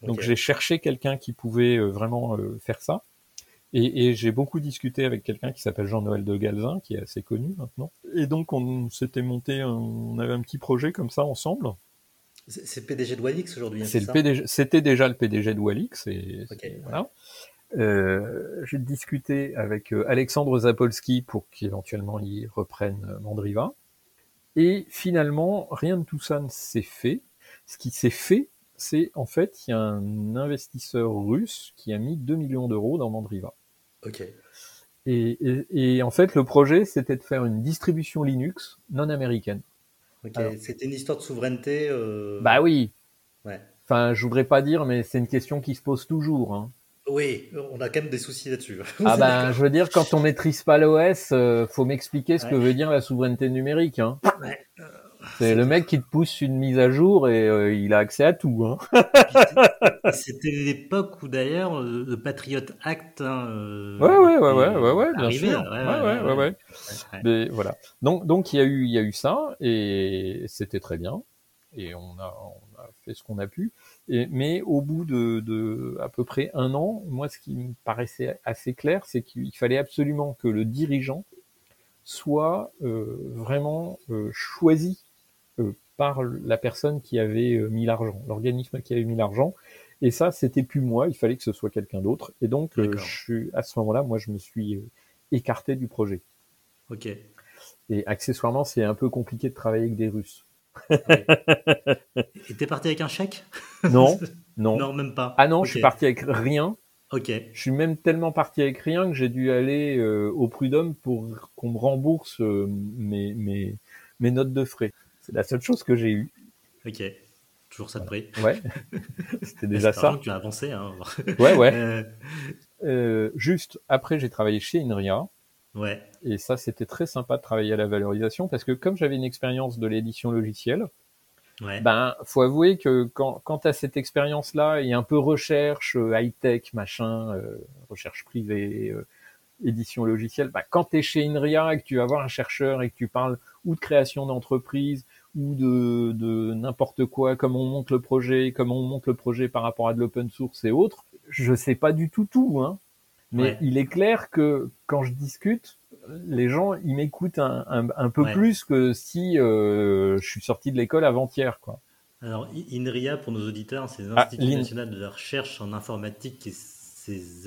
Donc j'ai cherché quelqu'un qui pouvait euh, vraiment euh, faire ça. Et, et j'ai beaucoup discuté avec quelqu'un qui s'appelle Jean-Noël de Galzin, qui est assez connu maintenant. Et donc on s'était monté, on avait un petit projet comme ça ensemble. C'est le PDG de Walix aujourd'hui. hein, C'est le c'était déjà le PDG de Walix. Et, voilà. Euh, j'ai discuté avec Alexandre Zapolski pour qu'éventuellement il reprenne Mandriva. Et finalement, rien de tout ça ne s'est fait. Ce qui s'est fait, c'est en fait, il y a un investisseur russe qui a mis 2 millions d'euros dans Mandriva. Ok. Et, et, et en fait, le projet, c'était de faire une distribution Linux non américaine. Ok. Alors. C'était une histoire de souveraineté. euh, Bah oui. Ouais. Enfin, je voudrais pas dire, mais c'est une question qui se pose toujours. Hein. Oui, on a quand même des soucis là-dessus. Ah ben, je veux dire, quand on maîtrise pas l'OS, euh, faut m'expliquer ce que veut dire la souveraineté numérique. Hein. Ouais. C'est le mec qui te pousse une mise à jour et euh, il a accès à tout. Hein. C'était l'époque où d'ailleurs le Patriot Act. hein, euh, Ouais, ouais, ouais, ouais, ouais, ouais, bien arrivé, sûr. Ouais, ouais, ouais, ouais. ouais. Mais voilà. Donc, donc il y a eu, il y a eu ça et c'était très bien. Et on a, on a fait ce qu'on a pu. Et, mais au bout de, de à peu près un an, moi, ce qui me paraissait assez clair, c'est qu'il fallait absolument que le dirigeant soit euh, vraiment euh, choisi par la personne qui avait euh, mis l'argent, l'organisme qui avait mis l'argent. Et ça, c'était plus moi. Il fallait que ce soit quelqu'un d'autre. Et donc, euh, je à ce moment-là, moi, je me suis euh, écarté du projet. Ok. Et accessoirement, c'est un peu compliqué de travailler avec des Russes. Et t'es parti avec un chèque? Non, non. Non, même pas. Ah non, je suis parti avec rien. Ok. Je suis même tellement parti avec rien que j'ai dû aller euh, au prud'homme pour qu'on me rembourse euh, mes, mes, mes notes de frais. C'est la seule chose que j'ai eue. Ok. Toujours ça de prix. Ouais, c'était déjà ça. que tu as avancé. Hein. Ouais, ouais. Euh, Euh, juste après, j'ai travaillé chez Inria. ouais. Et ça, c'était très sympa de travailler à la valorisation parce que comme j'avais une expérience de l'édition logicielle, Ouais. Ben, faut avouer que quand, quand tu as cette expérience-là et un peu recherche, euh, high-tech, machin, euh, recherche privée, euh, édition logicielle, ben, quand tu es chez Inria et que tu vas voir un chercheur et que tu parles ou de création d'entreprise ou de, de n'importe quoi, comment on monte le projet, comment on monte le projet par rapport à de l'open source et autres, je sais pas du tout tout, hein. Mais Ouais. il est clair que quand je discute, les gens, ils m'écoutent un, un, un peu Ouais. plus que si euh, je suis sorti de l'école avant-hier, quoi. Alors, INRIA, pour nos auditeurs, c'est Ah, l'Institut l'IN- national de la recherche en informatique et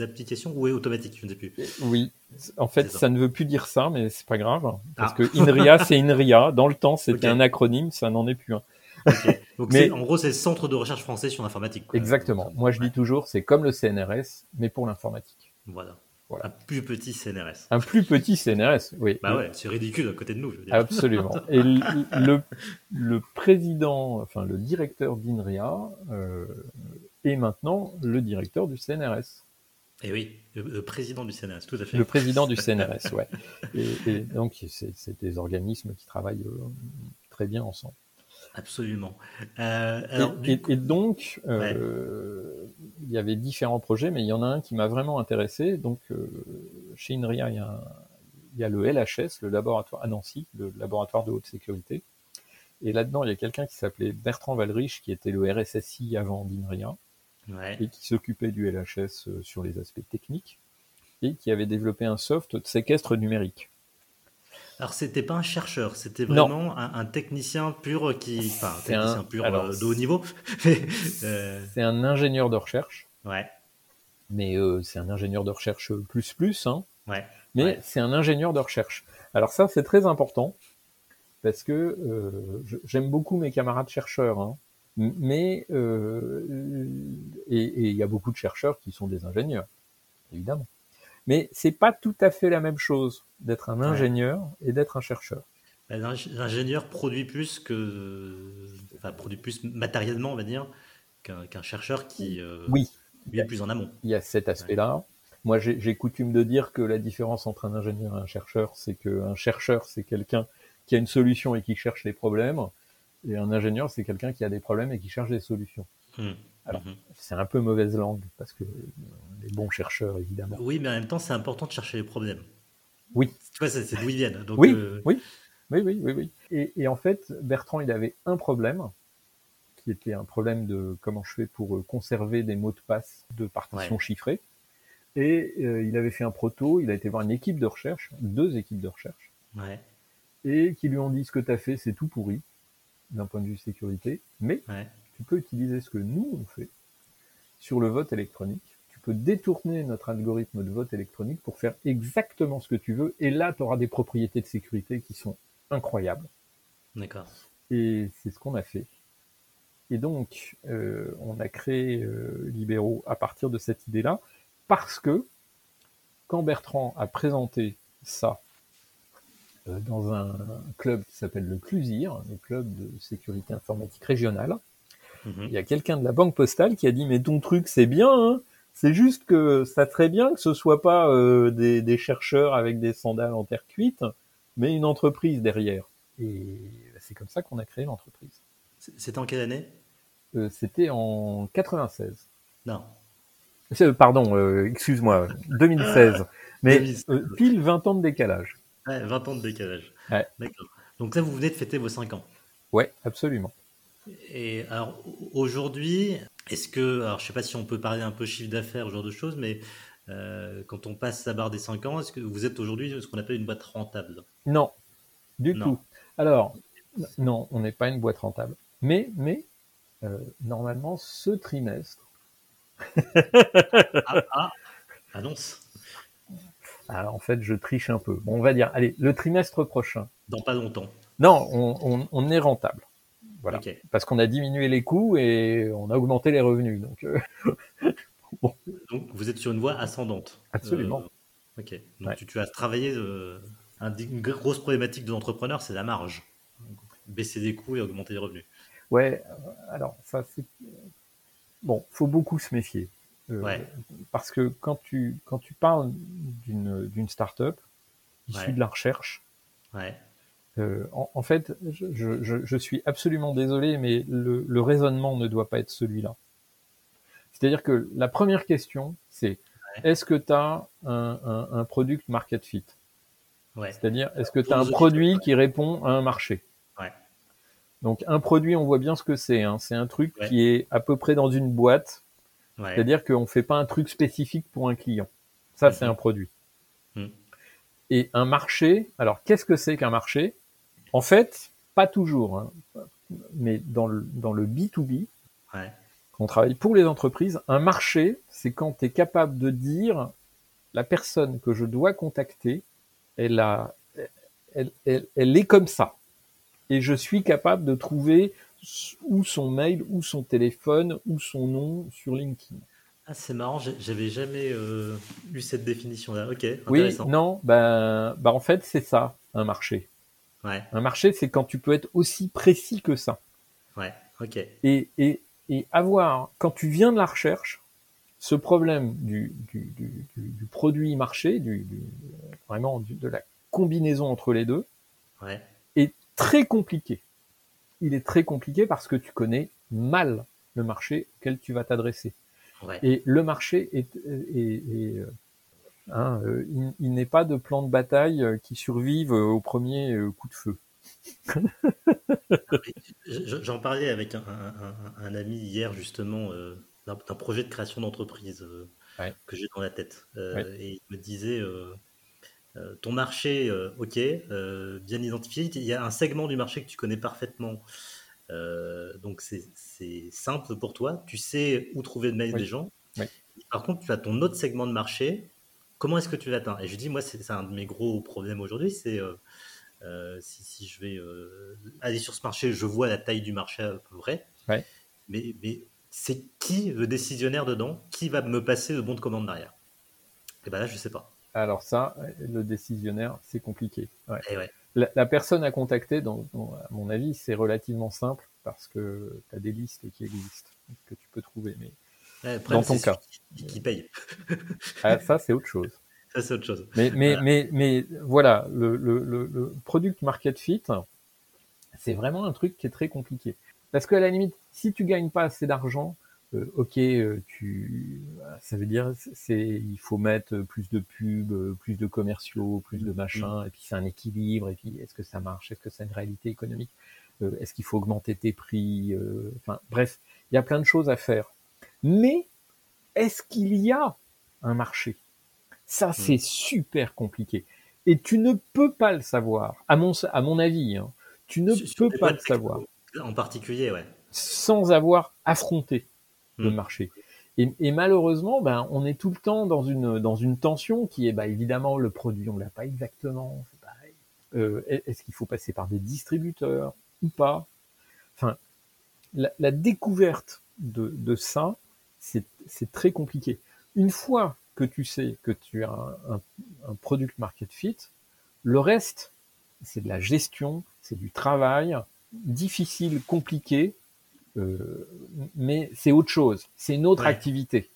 applications, ou est automatique, je ne sais plus. Oui, en fait, ça. ça. ne veut plus dire ça, mais c'est pas grave, parce Ah. que INRIA, c'est INRIA. Dans le temps, c'était un acronyme, ça n'en est plus un. Donc mais, en gros, c'est le centre de recherche français sur l'informatique. Exactement. Moi, je dis toujours, c'est comme le CNRS, mais pour l'informatique. Voilà. Un plus petit CNRS. Un plus petit CNRS, oui. Bah ouais, c'est ridicule à côté de nous. Je veux dire. Absolument. Et le, le, président, enfin le directeur d'INRIA euh, est maintenant le directeur du CNRS. Et eh oui, le, président du CNRS, tout à fait. Le président du CNRS, ouais. Et, donc, c'est des organismes qui travaillent euh, très bien ensemble. Absolument. Euh, et, donc, euh, il y avait différents projets, mais il y en a un qui m'a vraiment intéressé. Donc, chez INRIA, il y, a il y, a le LHS, le laboratoire à Nancy, le laboratoire de haute sécurité. Et là-dedans, il y a quelqu'un qui s'appelait Bertrand Valrich, qui était le RSSI avant d'INRIA et qui s'occupait du LHS euh, sur les aspects techniques et qui avait développé un soft de séquestre numérique. Alors c'était pas un chercheur, c'était vraiment un, technicien pur qui, enfin un technicien pur euh, de haut niveau. Euh, c'est un ingénieur de recherche. Ouais. Mais c'est un ingénieur de recherche plus plus, hein. Ouais. Mais c'est un ingénieur de recherche. Alors ça c'est très important parce que j'aime beaucoup mes camarades chercheurs. Hein. Mais euh, et il y a beaucoup de chercheurs qui sont des ingénieurs, évidemment. Mais c'est pas tout à fait la même chose d'être un ingénieur et d'être un chercheur. Ben, l'ingénieur produit plus que, enfin, produit plus matériellement, on va dire, qu'un chercheur qui euh, oui. est plus en amont. Il y a cet aspect-là. Moi, j'ai coutume de dire que la différence entre un ingénieur et un chercheur, c'est qu'un chercheur, c'est quelqu'un qui a une solution et qui cherche les problèmes. Et un ingénieur, c'est quelqu'un qui a des problèmes et qui cherche des solutions. Hmm. Alors, hmm. c'est un peu mauvaise langue, parce que les bons chercheurs, évidemment. Oui, mais en même temps, c'est important de chercher les problèmes. Oui. Tu vois, c'est d'où ils viennent. Donc, oui, euh, oui, oui, oui, oui, oui. Et, et, en fait, Bertrand, il avait un problème, qui était un problème de comment je fais pour euh, conserver des mots de passe de partitions chiffrées. Et euh, il avait fait un proto, il a été voir une équipe de recherche, deux équipes de recherche, ouais. et qui lui ont dit ce que tu as fait, c'est tout pourri d'un point de vue sécurité, mais tu peux utiliser ce que nous on fait sur le vote électronique. Tu peux détourner notre algorithme de vote électronique pour faire exactement ce que tu veux, et là, tu auras des propriétés de sécurité qui sont incroyables. D'accord. Et c'est ce qu'on a fait. Et donc, euh, on a créé euh, Libéraux à partir de cette idée-là, parce que quand Bertrand a présenté ça dans un club qui s'appelle le CLUSIR, le club de sécurité informatique régionale. Mhm. Il y a quelqu'un de la banque postale qui a dit mais ton truc c'est bien, hein c'est juste que ça serait bien que ce soit pas euh, des, des, chercheurs avec des sandales en terre cuite, mais une entreprise derrière. Et c'est comme ça qu'on a créé l'entreprise. C'était en quelle année? Euh, C'était en 96. Non. Pardon, euh, excuse-moi, 2016. mais pile 20 ans de décalage. Ouais, 20 ans de décalage. D'accord. Donc là, vous venez de fêter vos 5 ans. Ouais, absolument. Et alors aujourd'hui, est-ce que, alors je sais pas si on peut parler un peu chiffre d'affaires, ce genre de choses, mais euh, quand on passe la barre des 5 ans, est-ce que vous êtes aujourd'hui ce qu'on appelle une boîte rentable? Non, du tout. Alors, non, on n'est pas une boîte rentable. Mais, mais euh, normalement, ce trimestre. ah, ah, annonce. Alors, en fait, je triche un peu. Bon, on va dire, allez, le trimestre prochain. Dans pas longtemps. Non, on, est rentable. Voilà. Parce qu'on a diminué les coûts et on a augmenté les revenus. Donc, euh, donc vous êtes sur une voie ascendante. Absolument. Euh, ok. Donc tu, as travaillé. Euh, une grosse problématique de l'entrepreneur, c'est la marge. Baisser des coûts et augmenter les revenus. Ouais. Alors ça, c'est bon. Faut beaucoup se méfier. Euh, parce que quand tu, quand tu parles d'une, d'une start-up issue de la recherche, euh, en, fait, je, je, je, suis absolument désolé, mais le, le raisonnement ne doit pas être celui-là. C'est-à-dire que la première question, c'est est-ce que tu as un, un, un, product market fit? C'est-à-dire, est-ce que tu as un produit qui répond à un marché? Donc, un produit, on voit bien ce que c'est. Hein. C'est un truc qui est à peu près dans une boîte c'est-à-dire qu'on ne fait pas un truc spécifique pour un client. Ça, c'est un produit. Mm. Et un marché, alors qu'est-ce que c'est qu'un marché? En fait, pas toujours, hein, mais dans le, dans le B2B, ouais. quand on travaille pour les entreprises, un marché, c'est quand tu es capable de dire la personne que je dois contacter, elle, a, elle, elle, elle est comme ça. Et je suis capable de trouver ou son mail, ou son téléphone, ou son nom sur LinkedIn. Ah, c'est marrant, j'avais jamais euh, eu cette définition-là. Ok, intéressant. Oui, non, ben, ben en fait, c'est ça, un marché. Ouais. Un marché, c'est quand tu peux être aussi précis que ça. Ouais, ok. Et, et, et avoir, quand tu viens de la recherche, ce problème du, du, du, du produit marché, du, vraiment de la combinaison entre les deux, ouais. est très compliqué. Il est très compliqué parce que tu connais mal le marché auquel tu vas t'adresser. Et le marché est, euh, hein, euh, il, n'est pas de plan de bataille euh, qui survive au premier coup de feu. J'en parlais avec un, ami hier justement d'un projet de création d'entreprise que j'ai dans la tête. Et il me disait, ton marché, ok, bien identifié, il y a un segment du marché que tu connais parfaitement. Euh, donc c'est simple pour toi, tu sais où trouver le mail des gens. Par contre, tu as ton autre segment de marché, comment est-ce que tu l'atteins? Et je dis, moi, c'est un de mes gros problèmes aujourd'hui, c'est euh, euh, si, je vais aller sur ce marché, je vois la taille du marché à peu près, mais, mais c'est qui le décisionnaire dedans? Qui va me passer le bon de commande derrière? Et bien là, je sais pas. Alors ça, le décisionnaire, c'est compliqué. Ouais. Et ouais. La, personne à contacter, dans, à mon avis, c'est relativement simple parce que tu as des listes qui existent que tu peux trouver. Mais dans ton cas, qui, paye. Ah, ça, c'est autre chose. Ça, c'est autre chose. Mais, mais, voilà. mais, mais voilà, le, le, le, product market fit, c'est vraiment un truc qui est très compliqué. Parce qu'à la limite, si tu gagnes pas assez d'argent, euh, ok, euh, tu, ça veut dire c'est, il faut mettre plus de pubs, euh, plus de commerciaux, plus de mm. machins, et puis c'est un équilibre, et puis est-ce que ça marche, est-ce que c'est une réalité économique, est-ce qu'il faut augmenter tes prix, enfin bref, il y a plein de choses à faire. Mais est-ce qu'il y a un marché? Ça mm. c'est super compliqué, et tu ne peux pas le savoir, à mon à mon avis, hein, tu ne peux pas le savoir. En particulier, ouais. Sans avoir affronté le hmm. marché. Et, malheureusement, ben, on est tout le temps dans une dans une tension qui est, bah, évidemment, le produit, on l'a pas exactement. Euh, est-ce qu'il faut passer par des distributeurs ou pas? Enfin, la, découverte de, de ça, c'est très compliqué. Une fois que tu sais que tu as un, un product market fit, le reste, c'est de la gestion, c'est du travail difficile, compliqué, mais c'est autre chose, c'est une autre activité.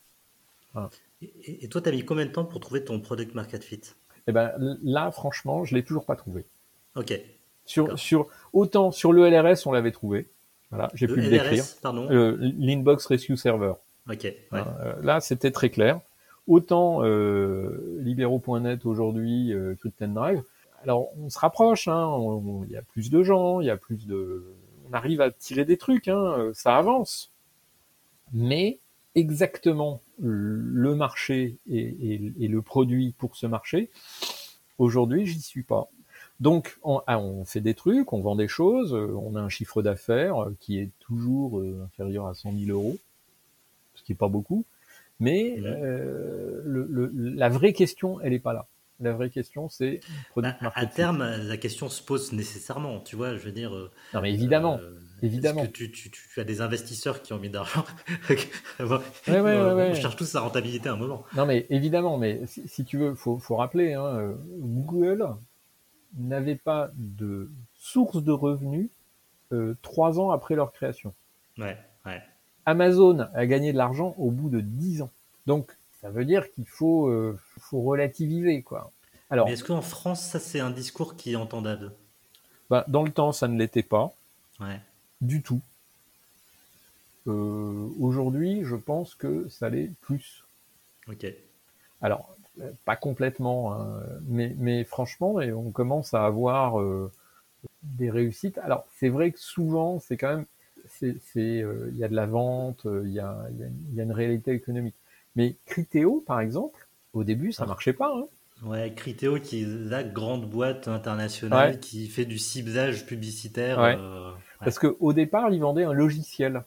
Et, toi, tu as mis combien de temps pour trouver ton product market fit? Eh ben là, franchement, je l'ai toujours pas trouvé. Ok. Sur, sur autant sur le LRS, on l'avait trouvé. Voilà, j'ai pu le décrire. Pardon. L'inbox rescue server. Ok. Hein, euh, là, c'était très clair. Autant euh, libéraux.net aujourd'hui, euh, Drive. Alors, on se rapproche. Hein, il y a plus de gens, il y a plus de on arrive à tirer des trucs, hein, euh, ça avance. Mais exactement le marché et, le produit pour ce marché, aujourd'hui, j'y suis pas. Donc, ah, on, fait des trucs, on vend des choses, euh, on a un chiffre d'affaires euh, qui est toujours inférieur à 100 000 euros, ce qui est pas beaucoup. Mais la vraie question, elle est pas là. La vraie question, c'est produit bah, À terme, la question se pose nécessairement. Tu vois, je veux dire. Euh, non, mais évidemment. Euh, évidemment. Que tu, tu, tu, as des investisseurs qui ont mis d'argent. ouais, ouais, ouais, on cherche tous sa rentabilité à un moment. Non, mais évidemment. Mais si, tu veux, faut, faut rappeler, hein, euh, Google n'avait pas de source de revenus trois ans après leur création. Ouais, ouais. Amazon a gagné de l'argent au bout de dix ans. Donc, ça veut dire qu'il faut, euh, faut relativiser, quoi. Alors, est-ce qu'en France, ça c'est un discours qui est entendable? bah, Dans le temps, ça ne l'était pas. Ouais. Du tout. Euh, aujourd'hui, je pense que ça l'est plus. Ok. Alors, pas complètement, hein, mais, mais franchement, on commence à avoir euh, des réussites. Alors, c'est vrai que souvent, c'est quand même, il y a de la vente, il y a, y a une réalité économique. Mais Criteo, par exemple, au début, ça ah. marchait pas. Hein. Ouais, Criteo, qui est la grande boîte internationale qui fait du ciblage publicitaire. Ouais. Euh, Parce qu'au départ, ils vendaient un logiciel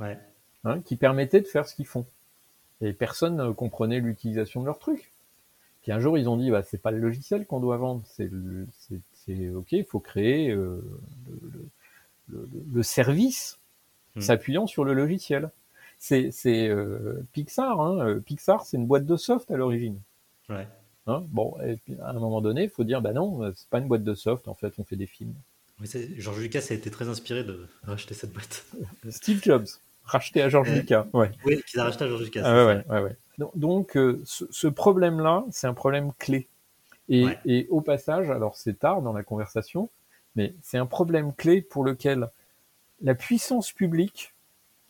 ouais. hein, qui permettait de faire ce qu'ils font. Et personne ne comprenait l'utilisation de leur truc. Puis un jour, ils ont dit, bah, c'est pas le logiciel qu'on doit vendre, c'est, ok, il faut créer euh, le, le, service Hmm. s'appuyant sur le logiciel. C'est euh, Pixar. Hein. Pixar, c'est une boîte de soft à l'origine. Ouais. Hein bon, et puis à un moment donné, il faut dire, bah non, c'est pas une boîte de soft. En fait, on fait des films. Oui, George Lucas a été très inspiré de racheter cette boîte. Steve Jobs, racheté à George Euh, Lucas. Ouais. Oui, qu'il a racheté à George Lucas. Ah ouais, ouais, ouais. Donc, donc, euh, ce, ce problème-là, c'est un problème clé. Et au passage, alors c'est tard dans la conversation, mais c'est un problème clé pour lequel la puissance publique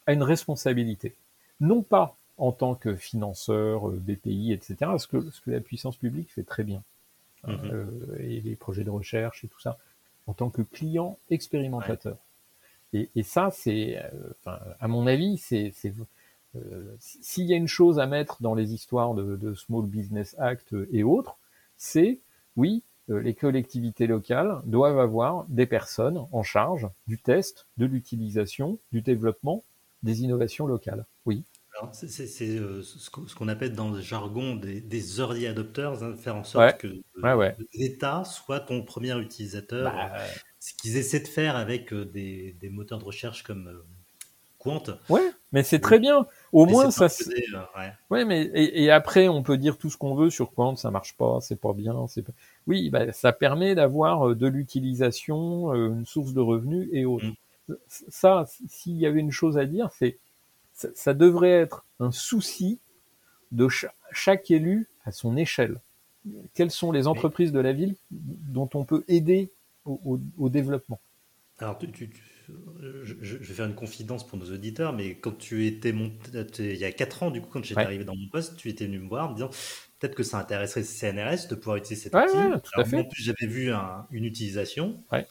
a une responsabilité. Non pas en tant que financeur, BPI, etc., ce que, ce que la puissance publique fait très bien, Mhm. euh, et les projets de recherche et tout ça, en tant que client expérimentateur. Et, et ça, c'est, euh, à mon avis, c'est, euh, s'il y a une chose à mettre dans les histoires de, de Small Business Act et autres, c'est oui, les collectivités locales doivent avoir des personnes en charge du test, de l'utilisation, du développement des innovations locales. Oui. C'est- euh, ce qu'on appelle dans le jargon des, des early adopters, hein, faire en sorte Ouais. que euh, Ouais, ouais. l'État soit ton premier utilisateur. Bah, Ce qu'ils essaient de faire avec euh, des, des moteurs de recherche comme euh, Quant. ouais, mais c'est très bien. Au Mais moins, ça. euh, ouais. Mais et, et après, on peut dire tout ce qu'on veut sur Quant, ça marche pas, c'est pas bien, c'est pas. Oui, bah, ça permet d'avoir euh, de l'utilisation, euh, une source de revenus et autres. Mm. Ça, s'il y avait une chose à dire, c'est ça, ça devrait être un souci de cha- chaque élu à son échelle. Quelles sont les entreprises de la ville dont on peut aider au, au- au développement? Alors, tu, tu- tu- je, vais faire une confidence pour nos auditeurs, mais quand tu étais monté, il y a 4 ans, du coup, quand j'étais Ouais. arrivé dans mon poste, tu étais venu me voir en me disant peut-être que ça intéresserait le CNRS de pouvoir utiliser cet Ouais, outil. ouais, tout à fait. En plus, j'avais vu un- une utilisation. Ouais.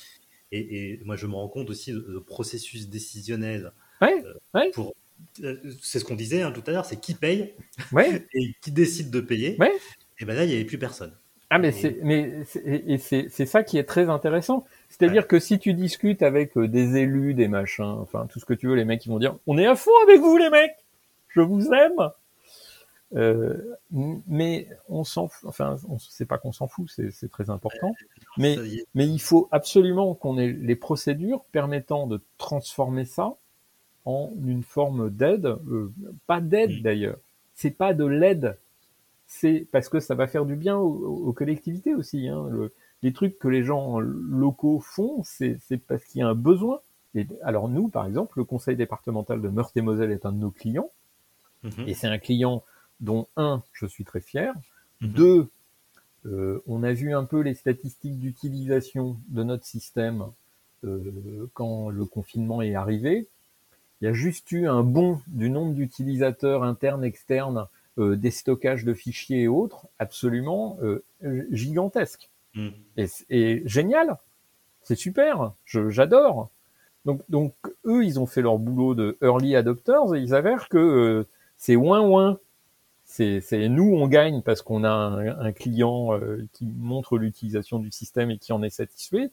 Et, et moi, je me rends compte aussi de, de processus décisionnel. Ouais, euh, ouais. pour, euh, c'est ce qu'on disait hein, tout à l'heure, c'est qui paye Ouais. et qui décide de payer. Et ben là, il n'y avait plus personne. Ah mais Et- c'est mais c'est- et et c'est c'est ça qui est très intéressant. C'est-à-dire que si tu discutes avec euh, des élus, des machins, enfin tout ce que tu veux, les mecs ils vont dire on est à fond avec vous les mecs, je vous aime. Euh, mais on s'en, fout- enfin on c'est pas qu'on s'en fout, c'est très important. Mais il faut absolument qu'on ait les procédures permettant de transformer ça en une forme d'aide, euh, pas d'aide Mm. d'ailleurs. C'est pas de l'aide, c'est parce que ça va faire du bien aux, aux collectivités aussi. Hein. Le- les trucs que les gens locaux font, c'est parce qu'il y a un besoin. Et, alors nous, par exemple, le conseil départemental de Meurthe-et-Moselle est un de nos clients, Mhm. et c'est un client dont un, je suis très fier. Mhm. Deux, euh, on a vu un peu les statistiques d'utilisation de notre système euh, quand le confinement est arrivé. Il y a juste eu un bond du nombre d'utilisateurs internes, externes, euh, des stockages de fichiers et autres, absolument euh, gigantesque. Mm. Et, génial, c'est super, j'adore. Donc, donc eux, ils ont fait leur boulot de early adopters et ils avèrent que euh, c'est ouin ouin. C'est, nous on gagne parce qu'on a un, un client euh, qui montre l'utilisation du système et qui en est satisfait.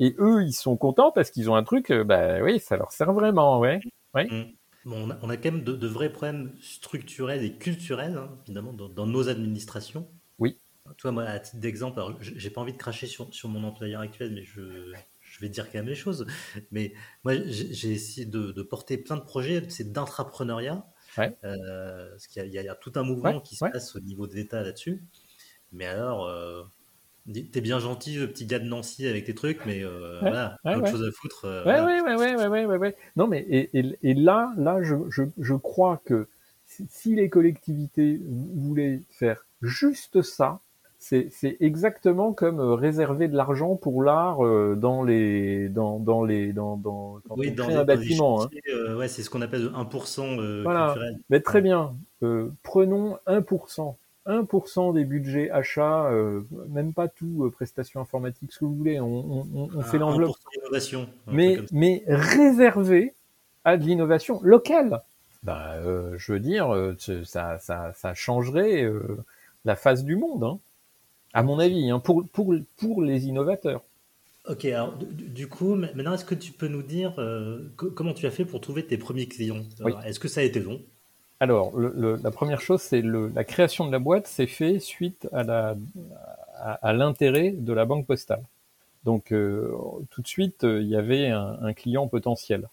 Et eux, ils sont contents parce qu'ils ont un truc, euh, bah oui, ça leur sert vraiment, ouais. Mm. Bon, on, a, on a quand même de, de vrais problèmes structurels et culturels, hein, évidemment, dans, dans nos administrations. Oui. Tu vois, moi, à titre d'exemple, j'ai pas envie de cracher sur, sur mon employeur actuel, mais je, je vais dire quand même les choses. Mais moi, j'ai j'ai essayé de, de porter plein de projets, c'est d'intrapreneuriat. Ouais. Euh, parce qu'il y, a- y tout un mouvement Ouais, qui se ouais. passe au niveau de l'État là-dessus. Mais alors, euh, t'es bien gentil, le petit gars de Nancy, avec tes trucs, mais euh, voilà, autre chose à foutre. euh, Ouais, voilà. ouais, ouais, ouais, ouais, ouais, ouais, ouais. Non, mais et, et, et là, là, je, je, je crois que si les collectivités voulaient faire juste ça, c'est, exactement comme euh, réserver de l'argent pour l'art euh, dans les, dans, dans les, dans, dans, quand Oui, on dans crée les, un bâtiment. hein. euh, ouais, c'est ce qu'on appelle le 1% euh, Voilà. culturel. Mais très bien. Euh, prenons 1%. 1% des budgets achats, euh, même pas tout, euh, prestations informatiques, ce que vous voulez, on, on, on- on fait l'enveloppe. 1% innovation. un mais, mais réservé à de l'innovation locale. Bah, euh, je veux dire, ça, ça, ça changerait euh, la face du monde, hein, à mon avis, hein, pour, pour, pour les innovateurs. Ok, alors du, coup, ma- maintenant, est-ce que tu peux nous dire euh, co- comment tu as fait pour trouver tes premiers clients? Oui. Alors, Est-ce que ça a été long? Alors, le, le- la première chose, c'est la création de la boîte s'est fait suite à la à, à l'intérêt de la banque postale. Donc euh, tout de suite, euh, il y avait un, un client potentiel.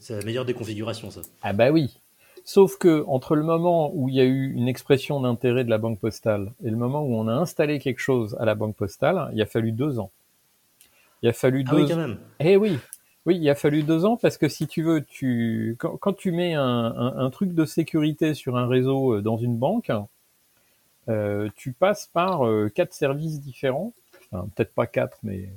C'est la meilleure des configurations, ça. Ah bah oui. Sauf que entre le moment où il y a eu une expression d'intérêt de la banque postale et le moment où on a installé quelque chose à la banque postale, il a fallu deux ans. Il a fallu Ah deux. oui, quand même. Eh oui, oui, il a fallu deux ans parce que si tu veux, tu quand, quand tu mets un, un- un truc de sécurité sur un réseau euh, dans une banque, euh, tu passes par euh, quatre services différents. Enfin, peut-être pas quatre, mais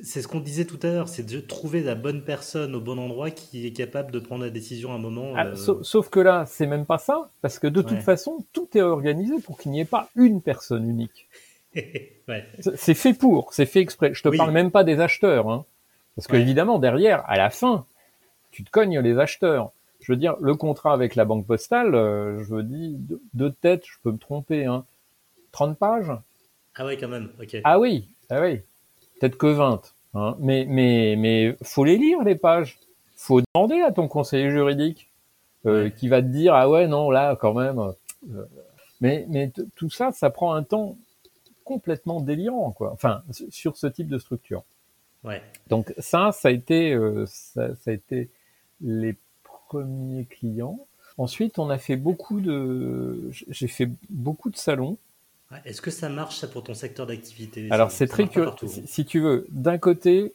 C'est ce qu'on disait tout à l'heure, c'est de trouver la bonne personne au bon endroit qui est capable de prendre la décision à un moment. Ah, euh, sauf, sauf que là, c'est même pas ça, parce que de toute Ouais. façon, tout est organisé pour qu'il n'y ait pas une personne unique. ouais. C'est- fait pour, c'est fait exprès. Je te Oui. parle même pas des acheteurs, hein. parce que Ouais. évidemment derrière, à la fin, tu te cognes les acheteurs. Je veux dire, le contrat avec la banque postale, euh, je veux dire, de, de tête, je peux me tromper, hein. 30 pages? Ah ouais, quand même. Ok. Ah oui, ah oui, peut-être que 20. Hein. Mais mais mais faut les lire les pages. Faut demander à ton conseiller juridique euh, qui va te dire ah ouais non là quand même. euh, mais mais tout ça, ça prend un temps complètement délirant quoi. Enfin sur ce type de structure. Ouais. Donc ça, ça a été euh, ça, ça a été les premiers clients. Ensuite, on a fait beaucoup de j'ai fait beaucoup de salons. Est-ce que ça marche ça pour ton secteur d'activité? Alors c'est très curieux. partout. Si, si tu veux, d'un côté,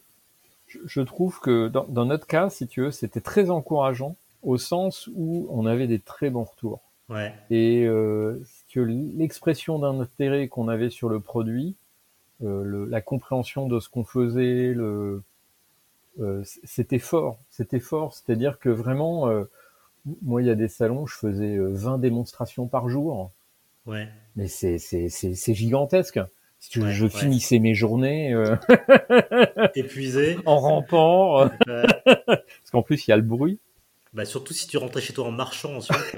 je, je trouve que dans, dans notre cas, si tu veux, c'était très encourageant au sens où on avait des très bons retours. Ouais. Et euh, si l'expression d'un intérêt qu'on avait sur le produit, euh, le- la compréhension de ce qu'on faisait, le, euh, c'était fort. C'était fort. C'est-à-dire que vraiment, euh, moi, il y a des salons, je faisais euh, 20 démonstrations par jour. Ouais. Mais c'est c'est c'est c'est gigantesque. Si tu veux, Ouais, je ouais. finissais mes journées euh, Épuisé. en rampant, Ouais. parce qu'en plus il y a le bruit. Bah, surtout si tu rentrais chez toi en marchant ensuite.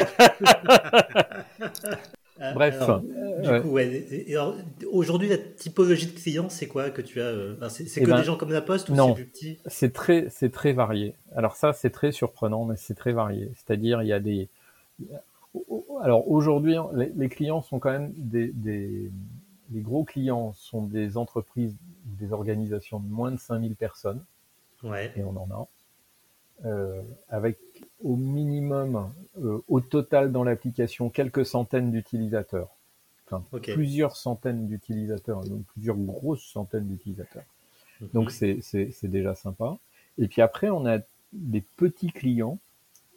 Bref, alors, du coup, ouais. et- et alors, aujourd'hui, la typologie de clients, c'est quoi que tu as euh, enfin, C'est c'est Eh que ben, des gens comme la Poste ou non. c'est plus petit? C'est très c'est très varié. Alors ça c'est très surprenant, mais c'est très varié. C'est-à-dire il y a des alors aujourd'hui les, les clients sont quand même des, des les gros clients sont des entreprises ou des organisations de moins de 5000 personnes Ouais. et on en a euh, avec au minimum euh, au total dans l'application quelques centaines d'utilisateurs. Enfin, plusieurs centaines d'utilisateurs, donc plusieurs grosses centaines d'utilisateurs. Donc Mhm. c'est c'est déjà sympa. Et puis après on a des petits clients.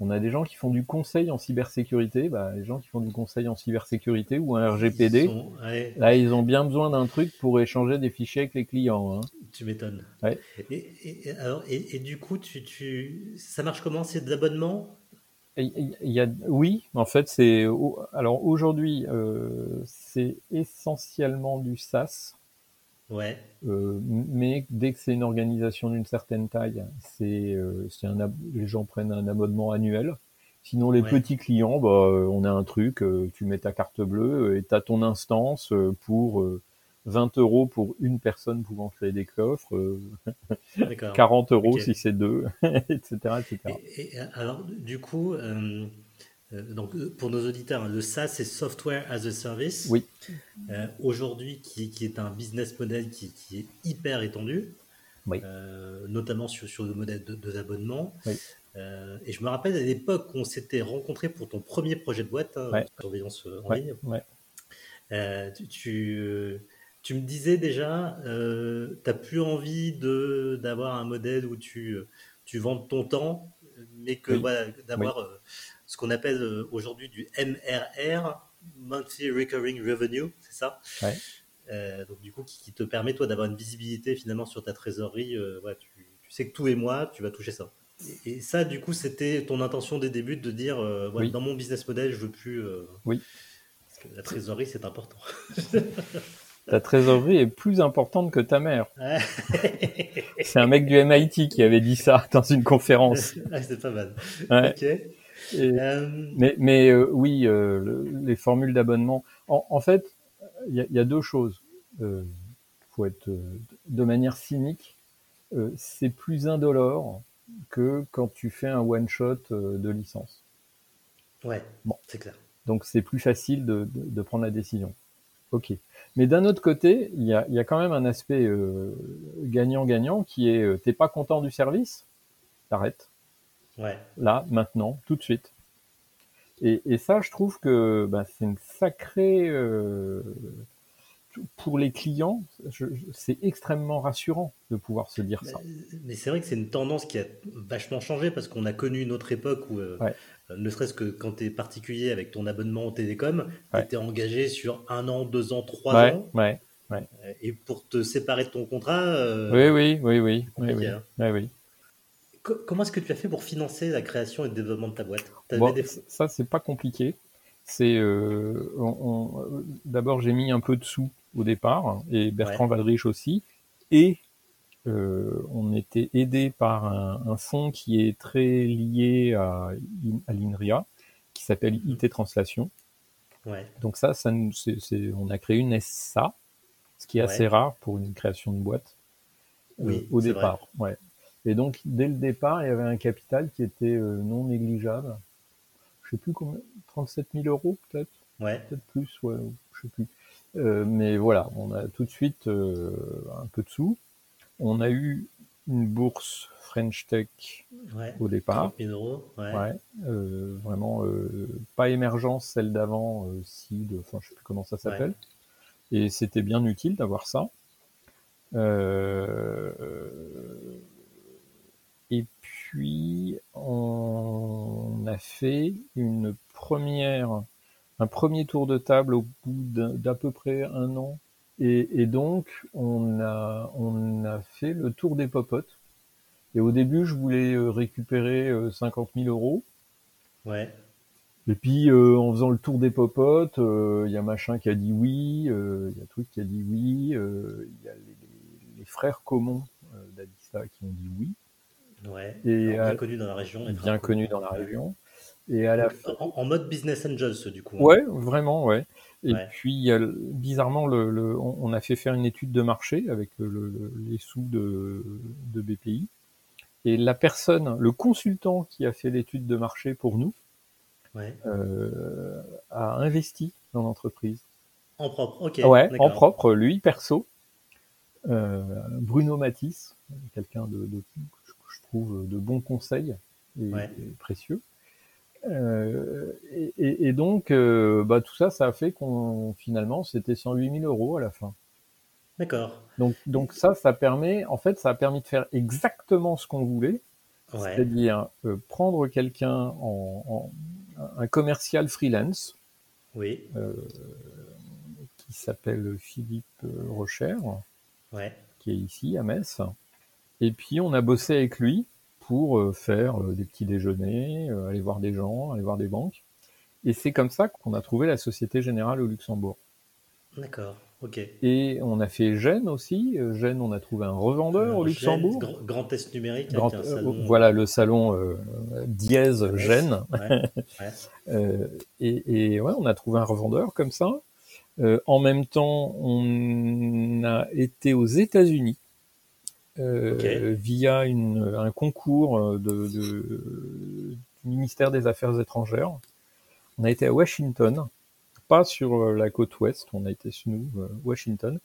On a des gens qui font du conseil en cybersécurité. Bah, les gens qui font du conseil en cybersécurité ou un Ils RGPD. sont- ouais, Là, ils ont bien besoin d'un truc pour échanger des fichiers avec les clients. hein. tu m'étonnes. Ouais. Et, et- et alors, et, et du coup, tu, tu, ça marche comment? C'est de l'abonnement? Et Il il y a, oui, en fait, c'est alors aujourd'hui, euh, c'est essentiellement du SaaS. Ouais. Euh, mais dès que c'est une organisation d'une certaine taille, c'est euh, un les gens prennent un abonnement annuel. Sinon, les Ouais. petits clients, bah, euh, on a un truc, euh, tu mets ta carte bleue et tu as ton instance pour euh, 20 euros pour une personne pouvant créer des coffres, euh, D'accord. 40 euros si c'est deux, etc., etc. Et, et alors, du coup, donc, euh, pour nos auditeurs, le SaaS, c'est Software as a Service. Oui. Euh, Aujourd'hui, qui, qui est un business model qui, qui est hyper étendu, Oui. euh, notamment sur, sur le modèle de, de l'abonnement. Oui. Euh, et je me rappelle à l'époque où on s'était rencontrés pour ton premier projet de boîte, hein, Ouais. surveillance euh, en Ouais, ligne. ouais. Euh, tu, tu, euh, tu me disais déjà, euh, tu n'as plus envie d'avoir un modèle où tu, euh, tu vends ton temps, mais que Oui. voilà, d'avoir euh, ce qu'on appelle euh, aujourd'hui du MRR, Monthly Recurring Revenue, c'est ça? Ouais. Euh, Donc du coup, qui, qui te permet toi d'avoir une visibilité finalement sur ta trésorerie. euh, tu, tu sais que tous les mois, tu vas toucher ça. Et, et ça, du coup, c'était ton intention des débuts de dire, euh, Oui. dans mon business model, je veux plus. Oui. Parce que la trésorerie, c'est important. Ta trésorerie est plus importante que ta mère. C'est un mec du MIT qui avait dit ça dans une conférence. Ah, c'est pas mal. Ouais. Ok. Et- Euh, Mais, mais euh, oui, euh, le- les formules d'abonnement. En, en fait, il y, a- il y a deux choses. Euh, faut être euh, de manière cynique. euh, c'est plus indolore que quand tu fais un one shot de licence. ouais, Bon. c'est clair. Donc c'est plus facile de, de, de prendre la décision. ok. Mais d'un autre côté, il y a, il y a quand même un aspect euh, gagnant-gagnant qui est euh, t'es pas content du service, t'arrêtes. Ouais. Là, maintenant, tout de suite. Et, et ça, je trouve que bah, c'est une sacrée euh, pour les clients, c'est extrêmement rassurant de pouvoir se dire ça. Mais, c'est vrai que c'est une tendance qui a vachement changé parce qu'on a connu une autre époque où, euh, Ouais. ne serait-ce que quand tu es particulier avec ton abonnement au télécom, tu Ouais. étais engagé sur un an, deux ans, trois Ouais, ans. Et pour te séparer de ton contrat, euh, Oui, oui, oui, oui, oui, oui, hein. oui, comment est-ce que tu as fait pour financer la création et le développement de ta boîte? Bon, des- ça, c'est pas compliqué. C'est euh, on- on- d'abord j'ai mis un peu de sous au départ et Bertrand Valdrich aussi et euh, on était aidé par un, un fonds qui est très lié à, l'INRIA qui s'appelle IT Translation. Ouais, Donc ça, ça nous- c'est- c'est- on a créé une SA, ce qui est assez Ouais. rare pour une création de boîte euh, Oui, au départ. Ouais. Et donc dès le départ, il y avait un capital qui était euh, non négligeable. Je sais plus combien, 37 000 euros peut-être, ouais, peut-être plus, ouais, je sais plus. Euh, mais voilà, on a tout de suite euh, un peu de sous. On a eu une bourse French Tech ouais. au départ. 30 000 euros, ouais. Ouais, euh, vraiment euh, pas émergence, celle d'avant, euh, seed, enfin je sais plus comment ça s'appelle. Et c'était bien utile d'avoir ça. Euh, puis on a fait une première, un premier tour de table au bout d'à peu près un an. Et, et donc on a, on a fait le tour des popotes. Et au début, je voulais euh, récupérer euh, 50 000 euros. Ouais, Et puis, euh, en faisant le tour des popotes, euh, il y a machin qui a dit oui, euh, il y a truc qui a dit oui, euh, il y a les, les- les frères Comont euh, d'Adissa qui ont dit oui, ouais. Et, bien euh, connu dans la région. bien très connus dans la région. Et à la En, en mode business angels, du coup. hein. ouais, vraiment, ouais. Et Ouais. puis, bizarrement, le, le- on, a fait faire une étude de marché avec le- le- les sous de, de BPI. Et la personne, le consultant qui a fait l'étude de marché pour nous, Ouais. euh, a investi dans l'entreprise. En propre, ok. ouais, en propre, lui, perso. Euh, Bruno Matisse, quelqu'un de, de, trouve de bons conseils et, Ouais. et précieux. Euh, et, et- et donc, euh, bah, tout ça, ça a fait qu'on finalement, c'était 108 000 euros à la fin. D'accord. Donc, donc ça, ça permet, en fait, ça a permis de faire exactement ce qu'on voulait, Ouais. c'est-à-dire euh, prendre quelqu'un en, en un commercial freelance Oui. qui s'appelle Philippe Rocher, Ouais. qui est ici à Metz. Et puis on a bossé avec lui pour euh, faire euh, des petits déjeuners, euh, aller voir des gens, aller voir des banques. Et c'est comme ça qu'on a trouvé la Société Générale au Luxembourg. D'accord. Ok. Et on a fait Gênes aussi. Gênes, on a trouvé un revendeur au Luxembourg. Gênes, grand, grand test numérique Grand- avec un euh, salon. voilà le salon euh, dièse. Gênes. Ouais. Euh, et, et ouais, on a trouvé un revendeur comme ça. En même temps, on a été aux États-Unis euh, via une, un concours euh, de, de- du ministère des Affaires étrangères. On a été à Washington, pas sur euh, la côte ouest, on a été sur nous, Washington.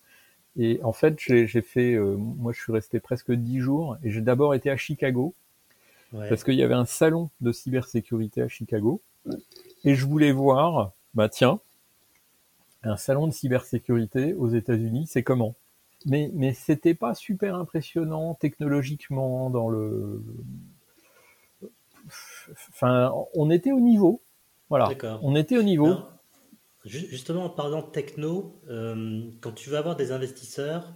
Et en fait, j'ai j'ai fait, euh, moi je suis resté presque dix jours, et j'ai d'abord été à Chicago, Ouais. parce qu'il y avait un salon de cybersécurité à Chicago et je voulais voir, bah tiens, un salon de cybersécurité aux États-Unis, c'est comment? Mais mais c'était pas super impressionnant technologiquement dans le, enfin, on était au niveau, voilà, D'accord. on était au niveau. Alors, justement, en parlant de techno, euh, quand tu vas avoir des investisseurs,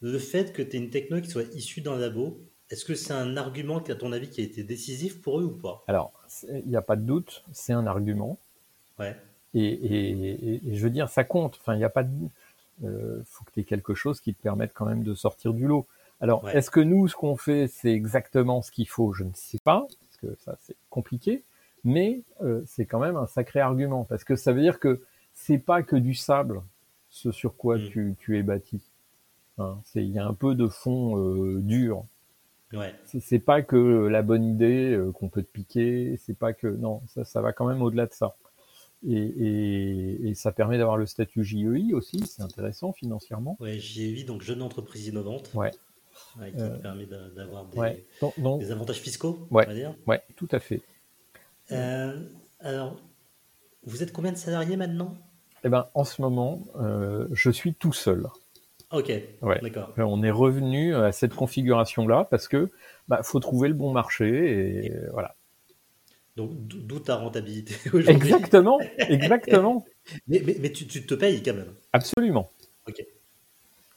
le fait que tu aies une techno qui soit issue d'un labo, est-ce que c'est un argument qui, à ton avis, qui a été décisif pour eux ou pas? Alors, il n'y a pas de doute, c'est un argument. Ouais. Et, et- et- et je veux dire, ça compte. Enfin, il n'y a pas de. Euh, faut que tu aies quelque chose qui te permette quand même de sortir du lot. Alors, Ouais. est-ce que nous, ce qu'on fait, c'est exactement ce qu'il faut? Je ne sais pas, parce que ça, c'est compliqué. Mais euh, c'est quand même un sacré argument, parce que ça veut dire que c'est pas que du sable, ce sur quoi Mm. tu, tu es bâti. Hein, Il y a un peu de fond euh, dur. Ouais. C'est- pas que la bonne idée euh, qu'on peut te piquer, c'est pas que non, ça, ça va quand même au-delà de ça. Et, ça permet d'avoir le statut JEI aussi, c'est intéressant financièrement. Oui, JEI, donc jeune entreprise innovante. Ouais. qui permet d'avoir des, avantages fiscaux, on va dire. Ouais, tout à fait. alors, vous êtes combien de salariés maintenant? Eh ben, en ce moment, je suis tout seul. Ok, d'accord. On est revenu à cette configuration-là parce que bah, faut trouver le bon marché et voilà. Donc d'où ta rentabilité aujourd'hui? Exactement, exactement. mais, mais, mais tu, tu, te payes quand même. Absolument. Ok.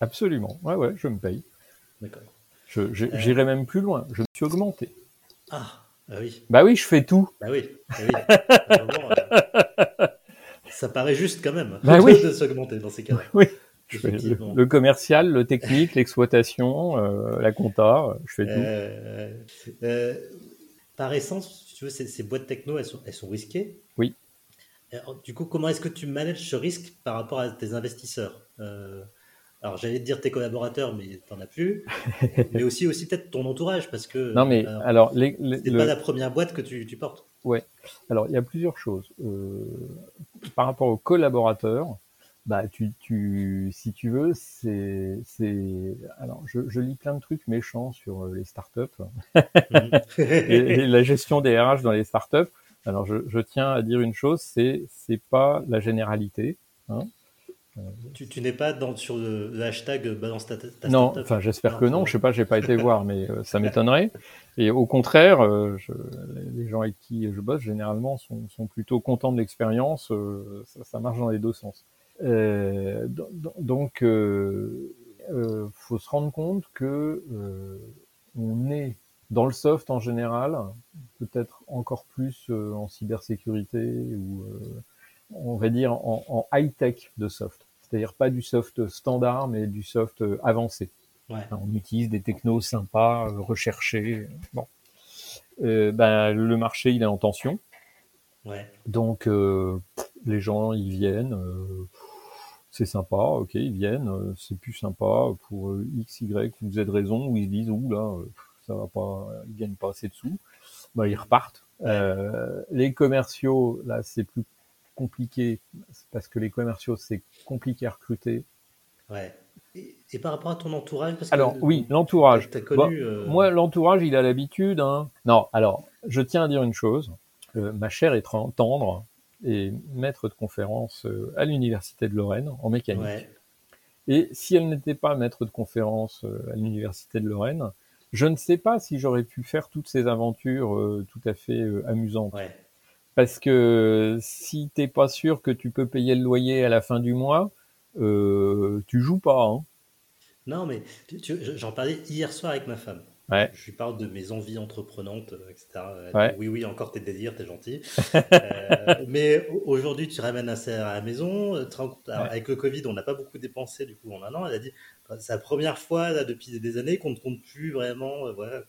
Absolument. Ouais, ouais, je me paye. D'accord. Euh. J'irai même plus loin. Je me suis augmenté. Ah, bah oui. Bah oui, je fais tout. Bah oui. Bah oui. Euh, ça paraît juste quand même bah oui. de s'augmenter dans ces cas-là. Oui le, commercial, le technique, l'exploitation, euh, la compta, je fais tout. Euh, par essence, tu veux, ces, boîtes techno, elles sont, elles sont risquées. Oui. du coup, comment est-ce que tu manages ce risque par rapport à tes investisseurs alors j'allais te dire tes collaborateurs, mais t'en as plus. mais aussi, aussi peut-être ton entourage, parce que. Non mais alors, les, c'est pas la première boîte que tu, tu portes. Ouais. Alors il y a plusieurs choses. par rapport aux collaborateurs, bah, tu, tu, si tu veux, c'est, c'est, alors, je, je, lis plein de trucs méchants sur euh, les startups mhm. et, la gestion des RH dans les startups. Alors, je, je tiens à dire une chose, c'est, c'est pas la généralité. Hein. Tu, tu n'es pas dans, sur le, hashtag balance ta, ta Non, enfin j'espère que non. Je sais pas, j'ai pas été voir, mais euh, ça m'étonnerait. Et au contraire, euh, je, les gens avec qui je bosse généralement sont, sont plutôt contents de l'expérience. ça, ça, marche dans les deux sens. Euh, donc, euh, euh, faut se rendre compte que on est dans le soft en général, peut-être encore plus en cybersécurité ou on va dire en, high-tech de soft. C'est-à-dire pas du soft standard, mais du soft avancé. On utilise des technos sympas, recherchés. Bon. ben, le marché, il est en tension. Ouais. Donc, les gens, ils viennent c'est sympa, ok, ils viennent, euh, c'est plus sympa pour euh, X, Y ou Z raison, où ils se disent, ouh là, euh, ça va pas, ils gagnent pas assez de sous, bah, ils repartent. les commerciaux, là, c'est plus compliqué, parce que les commerciaux, c'est compliqué à recruter. Ouais. Et, par rapport à ton entourage parce Alors, oui, l'entourage. Connu, Moi, l'entourage, il a l'habitude. Hein. Non, alors, je tiens à dire une chose. ma chère est tendre, et maître de conférence euh, à l'université de Lorraine en mécanique. Et si elle n'était pas maître de conférence euh, à l'université de Lorraine, je ne sais pas si j'aurais pu faire toutes ces aventures euh, tout à fait amusantes. Parce que si t'es pas sûr que tu peux payer le loyer à la fin du mois, euh, tu joues pas. Hein. Non, mais j'en parlais hier soir avec ma femme. Je lui parle de mes envies entreprenantes, euh, etc. oui, oui, encore tes délires, t'es gentil. euh, mais aujourd'hui, tu ramènes un CR à la maison. Euh, avec le Covid, on n'a pas beaucoup dépensé du coup en un an. Elle a dit, c'est la première fois là, depuis des années qu'on ne compte plus vraiment. Euh, voilà,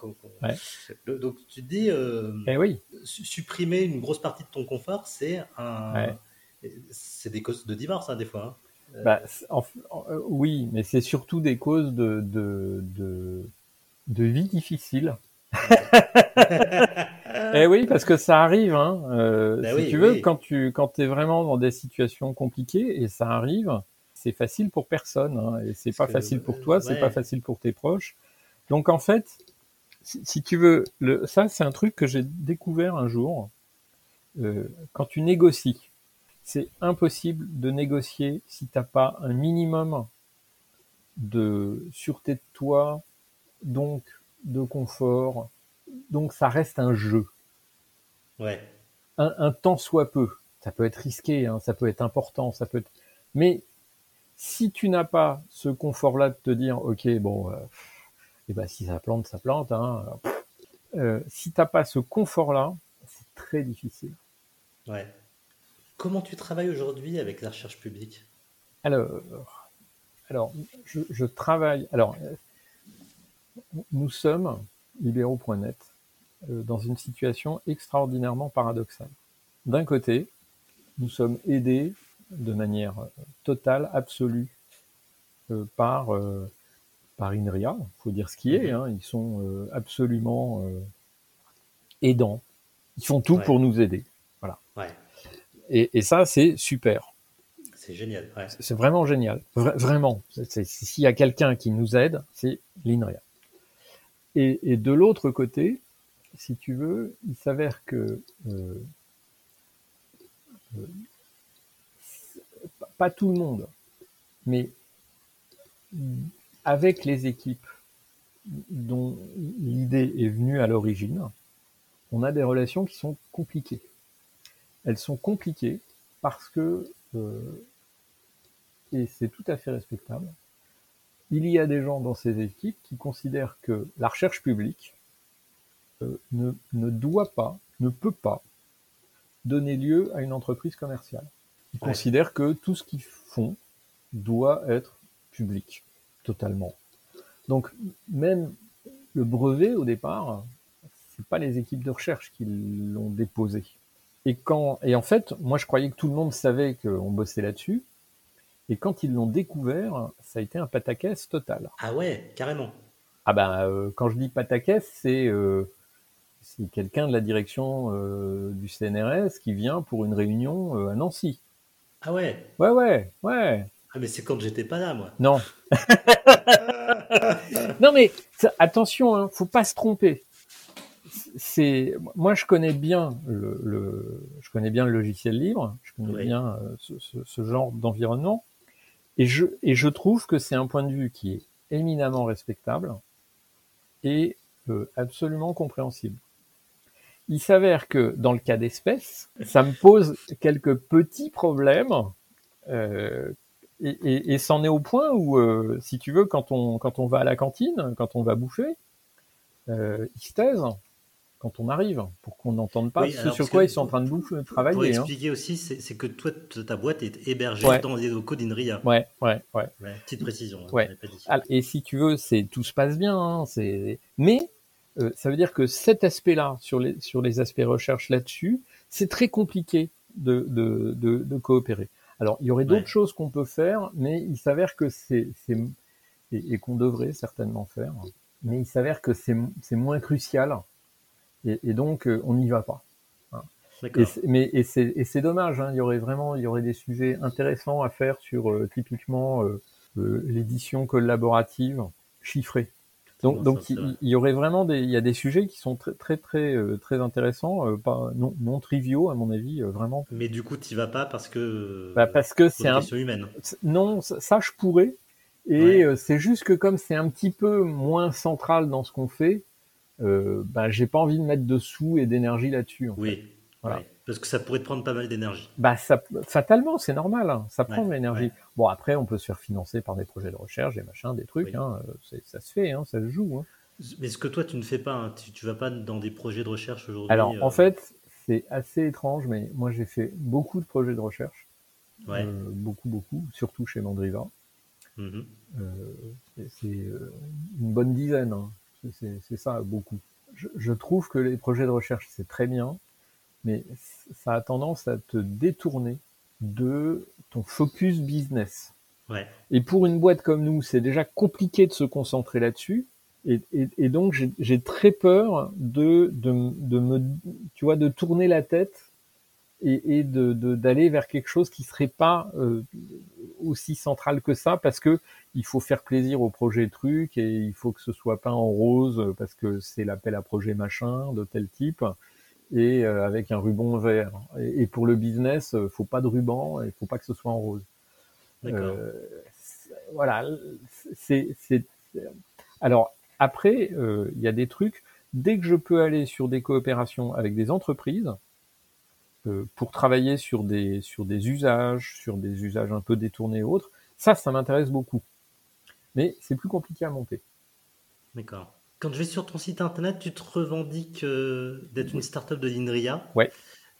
donc tu te dis, eh oui. supprimer une grosse partie de ton confort, c'est un, c'est des causes de divorce hein, des fois. Hein. Bah, oui, mais c'est surtout des causes de, de, de de vie difficile. eh oui, parce que ça arrive. Hein. Euh, ben si tu veux, quand tu quand es vraiment dans des situations compliquées et ça arrive, c'est facile pour personne. Hein, et c'est pas facile pour toi, c'est pas facile pour tes proches. Donc en fait, si, tu veux, le, ça c'est un truc que j'ai découvert un jour. Euh, quand tu négocies, c'est impossible de négocier si t'as pas un minimum de sûreté de toi, donc de confort. Donc ça reste un jeu. Ouais. Un, temps soit peu. Ça peut être risqué, hein, ça peut être important, ça peut être. Mais si tu n'as pas ce confort-là de te dire, ok, bon, euh, eh ben si ça plante, ça plante. Hein, euh, si t'as pas ce confort-là, c'est très difficile. Ouais. Comment tu travailles aujourd'hui avec la recherche publique? Alors, alors, je, je travaille. Alors, nous sommes, libéraux.net, euh, dans une situation extraordinairement paradoxale. D'un côté, nous sommes aidés de manière euh, totale, absolue, euh, par, par INRIA, faut dire ce qui est, hein, ils sont absolument aidants, ils font tout pour nous aider. Voilà. Et, ça, c'est super. C'est génial. C'est vraiment génial. vraiment. S'il y a quelqu'un qui nous aide, c'est l'INRIA. Et, de l'autre côté, si tu veux, il s'avère que euh, euh, pas tout le monde, mais avec les équipes dont l'idée est venue à l'origine, on a des relations qui sont compliquées. Elles sont compliquées parce que, euh, et c'est tout à fait respectable, il y a des gens dans ces équipes qui considèrent que la recherche publique euh, ne, ne doit pas, ne peut pas donner lieu à une entreprise commerciale. Ils considèrent que tout ce qu'ils font doit être public, totalement. Donc, même le brevet, au départ, c'est pas les équipes de recherche qui l'ont déposé. Et quand, et en fait, moi, je croyais que tout le monde savait qu'on bossait là-dessus. Et quand ils l'ont découvert, ça a été un pataquès total. Ah ouais, carrément. Ah ben, euh, quand je dis pataquès, c'est euh, quelqu'un de la direction euh, du CNRS qui vient pour une réunion à Nancy. Ah ouais? Ouais, ouais, ouais. Ah mais c'est quand j'étais pas là, moi. Non. non mais attention, hein, faut pas se tromper. C'est moi je connais bien le, je connais bien le logiciel libre, je connais bien ce, genre d'environnement et je et je trouve que c'est un point de vue qui est éminemment respectable et absolument compréhensible. Il s'avère que dans le cas d'espèce, ça me pose quelques petits problèmes. Euh, et, et, c'en est au point où, euh, si tu veux, quand on, quand on va à la cantine, quand on va bouffer, euh, ils se taisent quand on arrive pour qu'on n'entende pas ce sur quoi ils sont en train de bouffer, travailler. Pour hein. expliquer aussi, c'est que toi, ta boîte est hébergée dans les locaux d'Inria. Ouais, ouais, ouais. petite précision. Hein, ouais. et si tu veux, c'est tout se passe bien. Hein, c'est mais euh, ça veut dire que cet aspect-là, sur les, sur les aspects recherche là-dessus, c'est très compliqué de, de, de, de, coopérer. Alors, il y aurait d'autres choses qu'on peut faire, mais il s'avère que c'est, et, et qu'on devrait certainement faire, mais il s'avère que c'est, c'est moins crucial, et, et donc euh, on n'y va pas. Hein. Et mais et c'est, dommage. Hein, il y aurait vraiment, il y aurait des sujets intéressants à faire sur euh, typiquement euh, l'édition collaborative chiffrée. Donc, donc il, y aurait vraiment des, il y a des sujets qui sont très très très très intéressants, pas non, non triviaux à mon avis, vraiment. Mais du coup, tu vas pas parce que bah parce que c'est un humaine. Non, ça je pourrais. Et c'est juste que comme c'est un petit peu moins central dans ce qu'on fait, euh, bah j'ai pas envie de mettre de sous et d'énergie là-dessus. Oui. Voilà. Parce que ça pourrait te prendre pas mal d'énergie. Bah ça, fatalement, c'est normal. Hein. Ça prend de l'énergie. Bon après, on peut se faire financer par des projets de recherche, des machins, des trucs. Hein. Ça se fait, hein, ça se joue. Mais ce que toi tu ne fais pas, tu, tu vas pas dans des projets de recherche aujourd'hui. Alors en euh, fait, c'est assez étrange, mais moi j'ai fait beaucoup de projets de recherche. Euh, beaucoup, beaucoup, surtout chez Mandriva. Euh, c'est euh, une bonne dizaine. C'est ça, beaucoup. Je, je trouve que les projets de recherche c'est très bien mais ça a tendance à te détourner de ton focus business. Ouais. Et pour une boîte comme nous, c'est déjà compliqué de se concentrer là-dessus. Et, et, et, donc j'ai très peur de, de, de, me, tu vois, de tourner la tête et, et de d'aller vers quelque chose qui serait pas euh, aussi central que ça, parce que il faut faire plaisir au projet truc et il faut que ce soit peint en rose parce que c'est l'appel à projet machin de tel type et euh, avec un ruban vert. Et, pour le business, euh, faut pas de ruban, il faut pas que ce soit en rose. Euh, voilà, c'est alors après il y a des trucs. Dès que je peux aller sur des coopérations avec des entreprises pour travailler sur des sur des usages, sur des usages un peu détournés et autres, ça, ça m'intéresse beaucoup. Mais c'est plus compliqué à monter. D'accord. Quand je vais sur ton site internet, tu te revendiques euh, d'être une startup de l'INRIA. Ouais.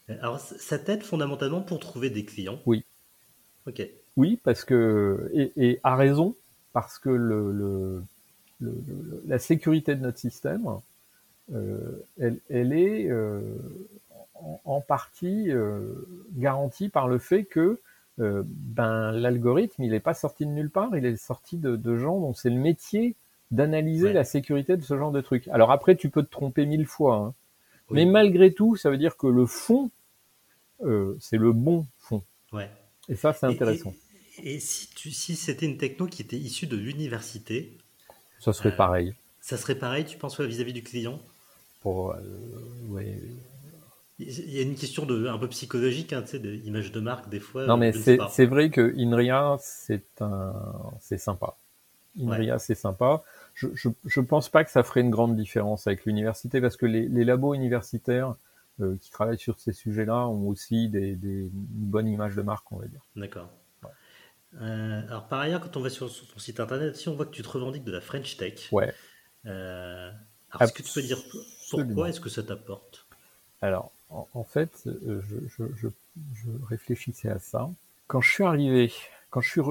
Alors, ça t'aide fondamentalement pour trouver des clients? Oui. Ok. Oui, parce que et, et à raison, parce que le, le, le, la sécurité de notre système, euh, elle, elle, est euh, en, en, partie euh, garantie par le fait que euh, ben l'algorithme, il n'est pas sorti de nulle part, il est sorti de, de gens dont c'est le métier d'analyser la sécurité de ce genre de truc. Alors après, tu peux te tromper mille fois, hein. mais malgré tout, ça veut dire que le fond c'est le bon fond. Ouais. Et ça, c'est intéressant. Et, si, tu, si c'était une techno qui était issue de l'université Ça serait pareil. Ça serait pareil, tu penses, vis-à-vis du client? Pour, ouais. Il y a une question de, un peu psychologique, hein, tu sais, d'image de marque, des fois. Non, mais c'est vrai que INRIA, c'est un, c'est sympa. INRIA, c'est sympa. Je, je, je, pense pas que ça ferait une grande différence avec l'université parce que les, les labos universitaires euh, qui travaillent sur ces sujets-là ont aussi des, des bonnes images de marque, on va dire. D'accord. Euh, alors par ailleurs, quand on va sur, ton site internet, si on voit que tu te revendiques de la French Tech, ouais. Euh, est-ce que tu peux dire pourquoi est-ce que ça t'apporte? Alors, en, fait, euh, je, je, je, réfléchissais à ça. Quand je suis arrivé, quand je suis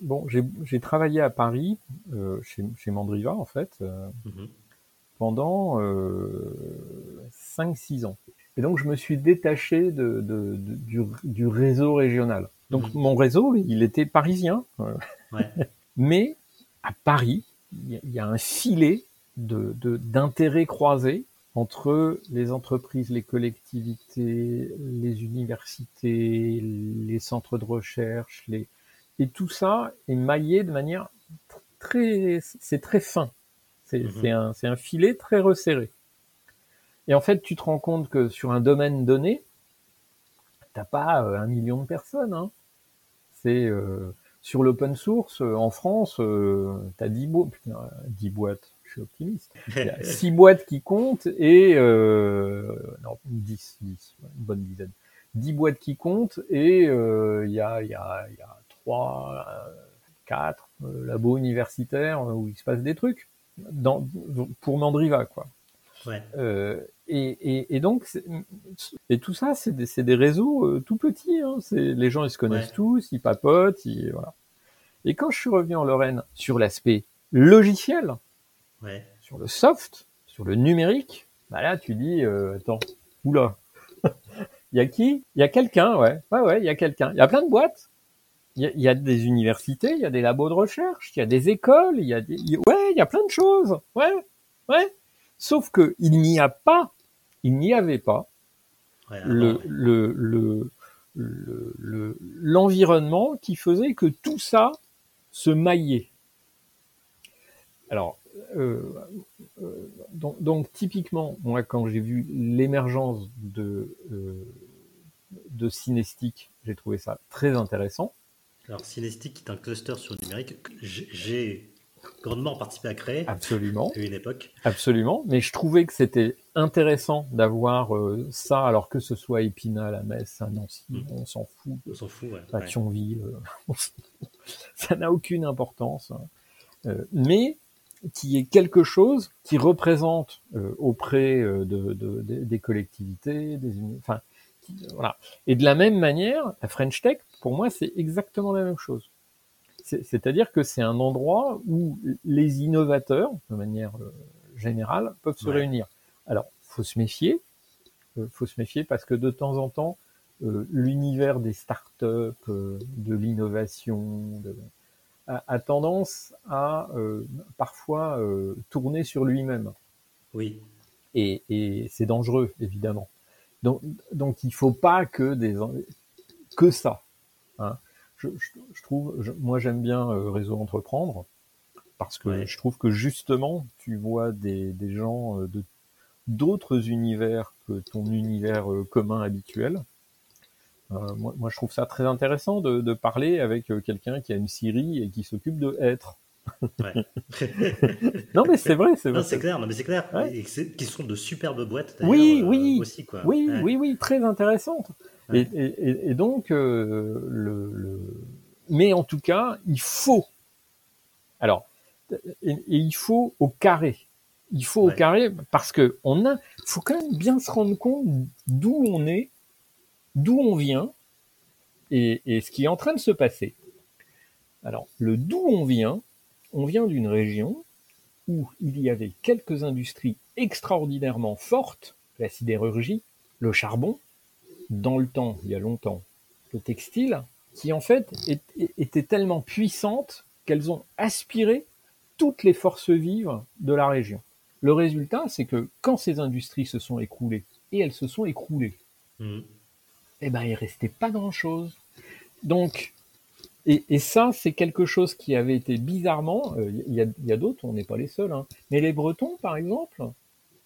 bon, j'ai travaillé à Paris euh, chez, chez, Mandriva en fait mhm. pendant 5-6 ans. Et donc je me suis détaché de, de, du, du, réseau régional. Donc mhm. mon réseau, il était parisien, ouais. mais à Paris, il y, a un filet de d'intérêts croisés entre les entreprises, les collectivités, les universités, les centres de recherche, les et tout ça est maillé de manière très, c'est très fin. C'est mhm. un, un filet très resserré. Et en fait, tu te rends compte que sur un domaine donné, t'as pas euh, un million de personnes. Hein. C'est euh, sur l'open source euh, en France, euh, t'as 10, 10 boîtes suis optimiste. Il y a six boîtes qui comptent et euh, non, 10, 10, une bonne dizaine. 10 boîtes qui comptent et euh, il y, a, il, y a, il y a 3, 4 euh, labos universitaires où il se passe des trucs dans, pour Mandriva, quoi. Ouais. Euh, et, et, et, donc, et tout ça, c'est des, des, réseaux tout petits. Hein. Les gens, ils se connaissent ouais. tous, ils papotent, ils, voilà. Et quand je suis revenu en Lorraine sur l'aspect logiciel, Ouais. Sur le soft, sur le numérique, bah là tu dis euh, attends, oula, il y a qui? Il y a quelqu'un, ouais, ouais, ouais, il y a quelqu'un. Il y a plein de boîtes. Il y, y, a des universités, il y a des labos de recherche, il y a des écoles, il y a des, ouais, il y a plein de choses, ouais, ouais. Sauf que il n'y a pas, il n'y avait pas ouais, le, le, le, le, l'environnement qui faisait que tout ça se maillait. Alors, donc, donc, typiquement, moi, quand j'ai vu l'émergence de euh, de j'ai trouvé ça très intéressant. Alors, Synestic est un cluster sur le numérique. J'ai grandement participé à créer. Absolument. À une époque. Absolument. Mais je trouvais que c'était intéressant d'avoir euh, ça, alors que ce soit Épinal, à Metz, à Nancy, mmh. on s'en fout. On s'en fout, ouais. À Thionville, ça n'a aucune importance. Hein. Euh, mais qui est quelque chose qui représente euh, auprès euh, de, de, de, des collectivités, des enfin, qui, voilà. Et de la même manière, la French Tech, pour moi, c'est exactement la même chose. C'est-à-dire que c'est un endroit où les innovateurs, de manière euh, générale, peuvent se ouais. réunir. Alors, faut se méfier, euh, faut se méfier parce que de temps en temps, euh, l'univers des startups, euh, de l'innovation, de, a, a, tendance à euh, parfois euh, tourner sur lui-même. Oui. Et, et c'est dangereux, évidemment. Donc, donc il faut pas que des que ça. Hein. Je, je, je, trouve, je, moi j'aime bien euh, réseau entreprendre parce que ouais. je trouve que justement tu vois des, des gens euh, de d'autres univers que ton univers euh, commun habituel moi, moi, je trouve ça très intéressant de, de parler avec euh, quelqu'un qui a une Siri et qui s'occupe de être. Ouais. non mais c'est vrai, c'est vrai. C'est clair, non mais c'est clair. Ouais. Et qui sont de superbes boîtes. Oui, oui, euh, aussi, quoi. oui, ouais. oui, oui, très intéressantes. Et, et, et, donc euh, le, le, mais en tout cas, il faut. Alors, et, et il faut au carré. Il faut au carré parce que on a, faut quand même bien se rendre compte d'où on est d'où on vient et, ce qui est en train de se passer. Alors, le d'où on vient, on vient d'une région où il y avait quelques industries extraordinairement fortes, la sidérurgie, le charbon, dans le temps, il y a longtemps, le textile, qui en fait étaient tellement puissantes qu'elles ont aspiré toutes les forces vives de la région. Le résultat, c'est que quand ces industries se sont écroulées, et elles se sont écroulées, mmh eh ben, il restait pas grand-chose. Donc, et, et ça, c'est quelque chose qui avait été bizarrement, euh, il y a, il y a d'autres, on n'est pas les seuls, hein, mais les Bretons, par exemple,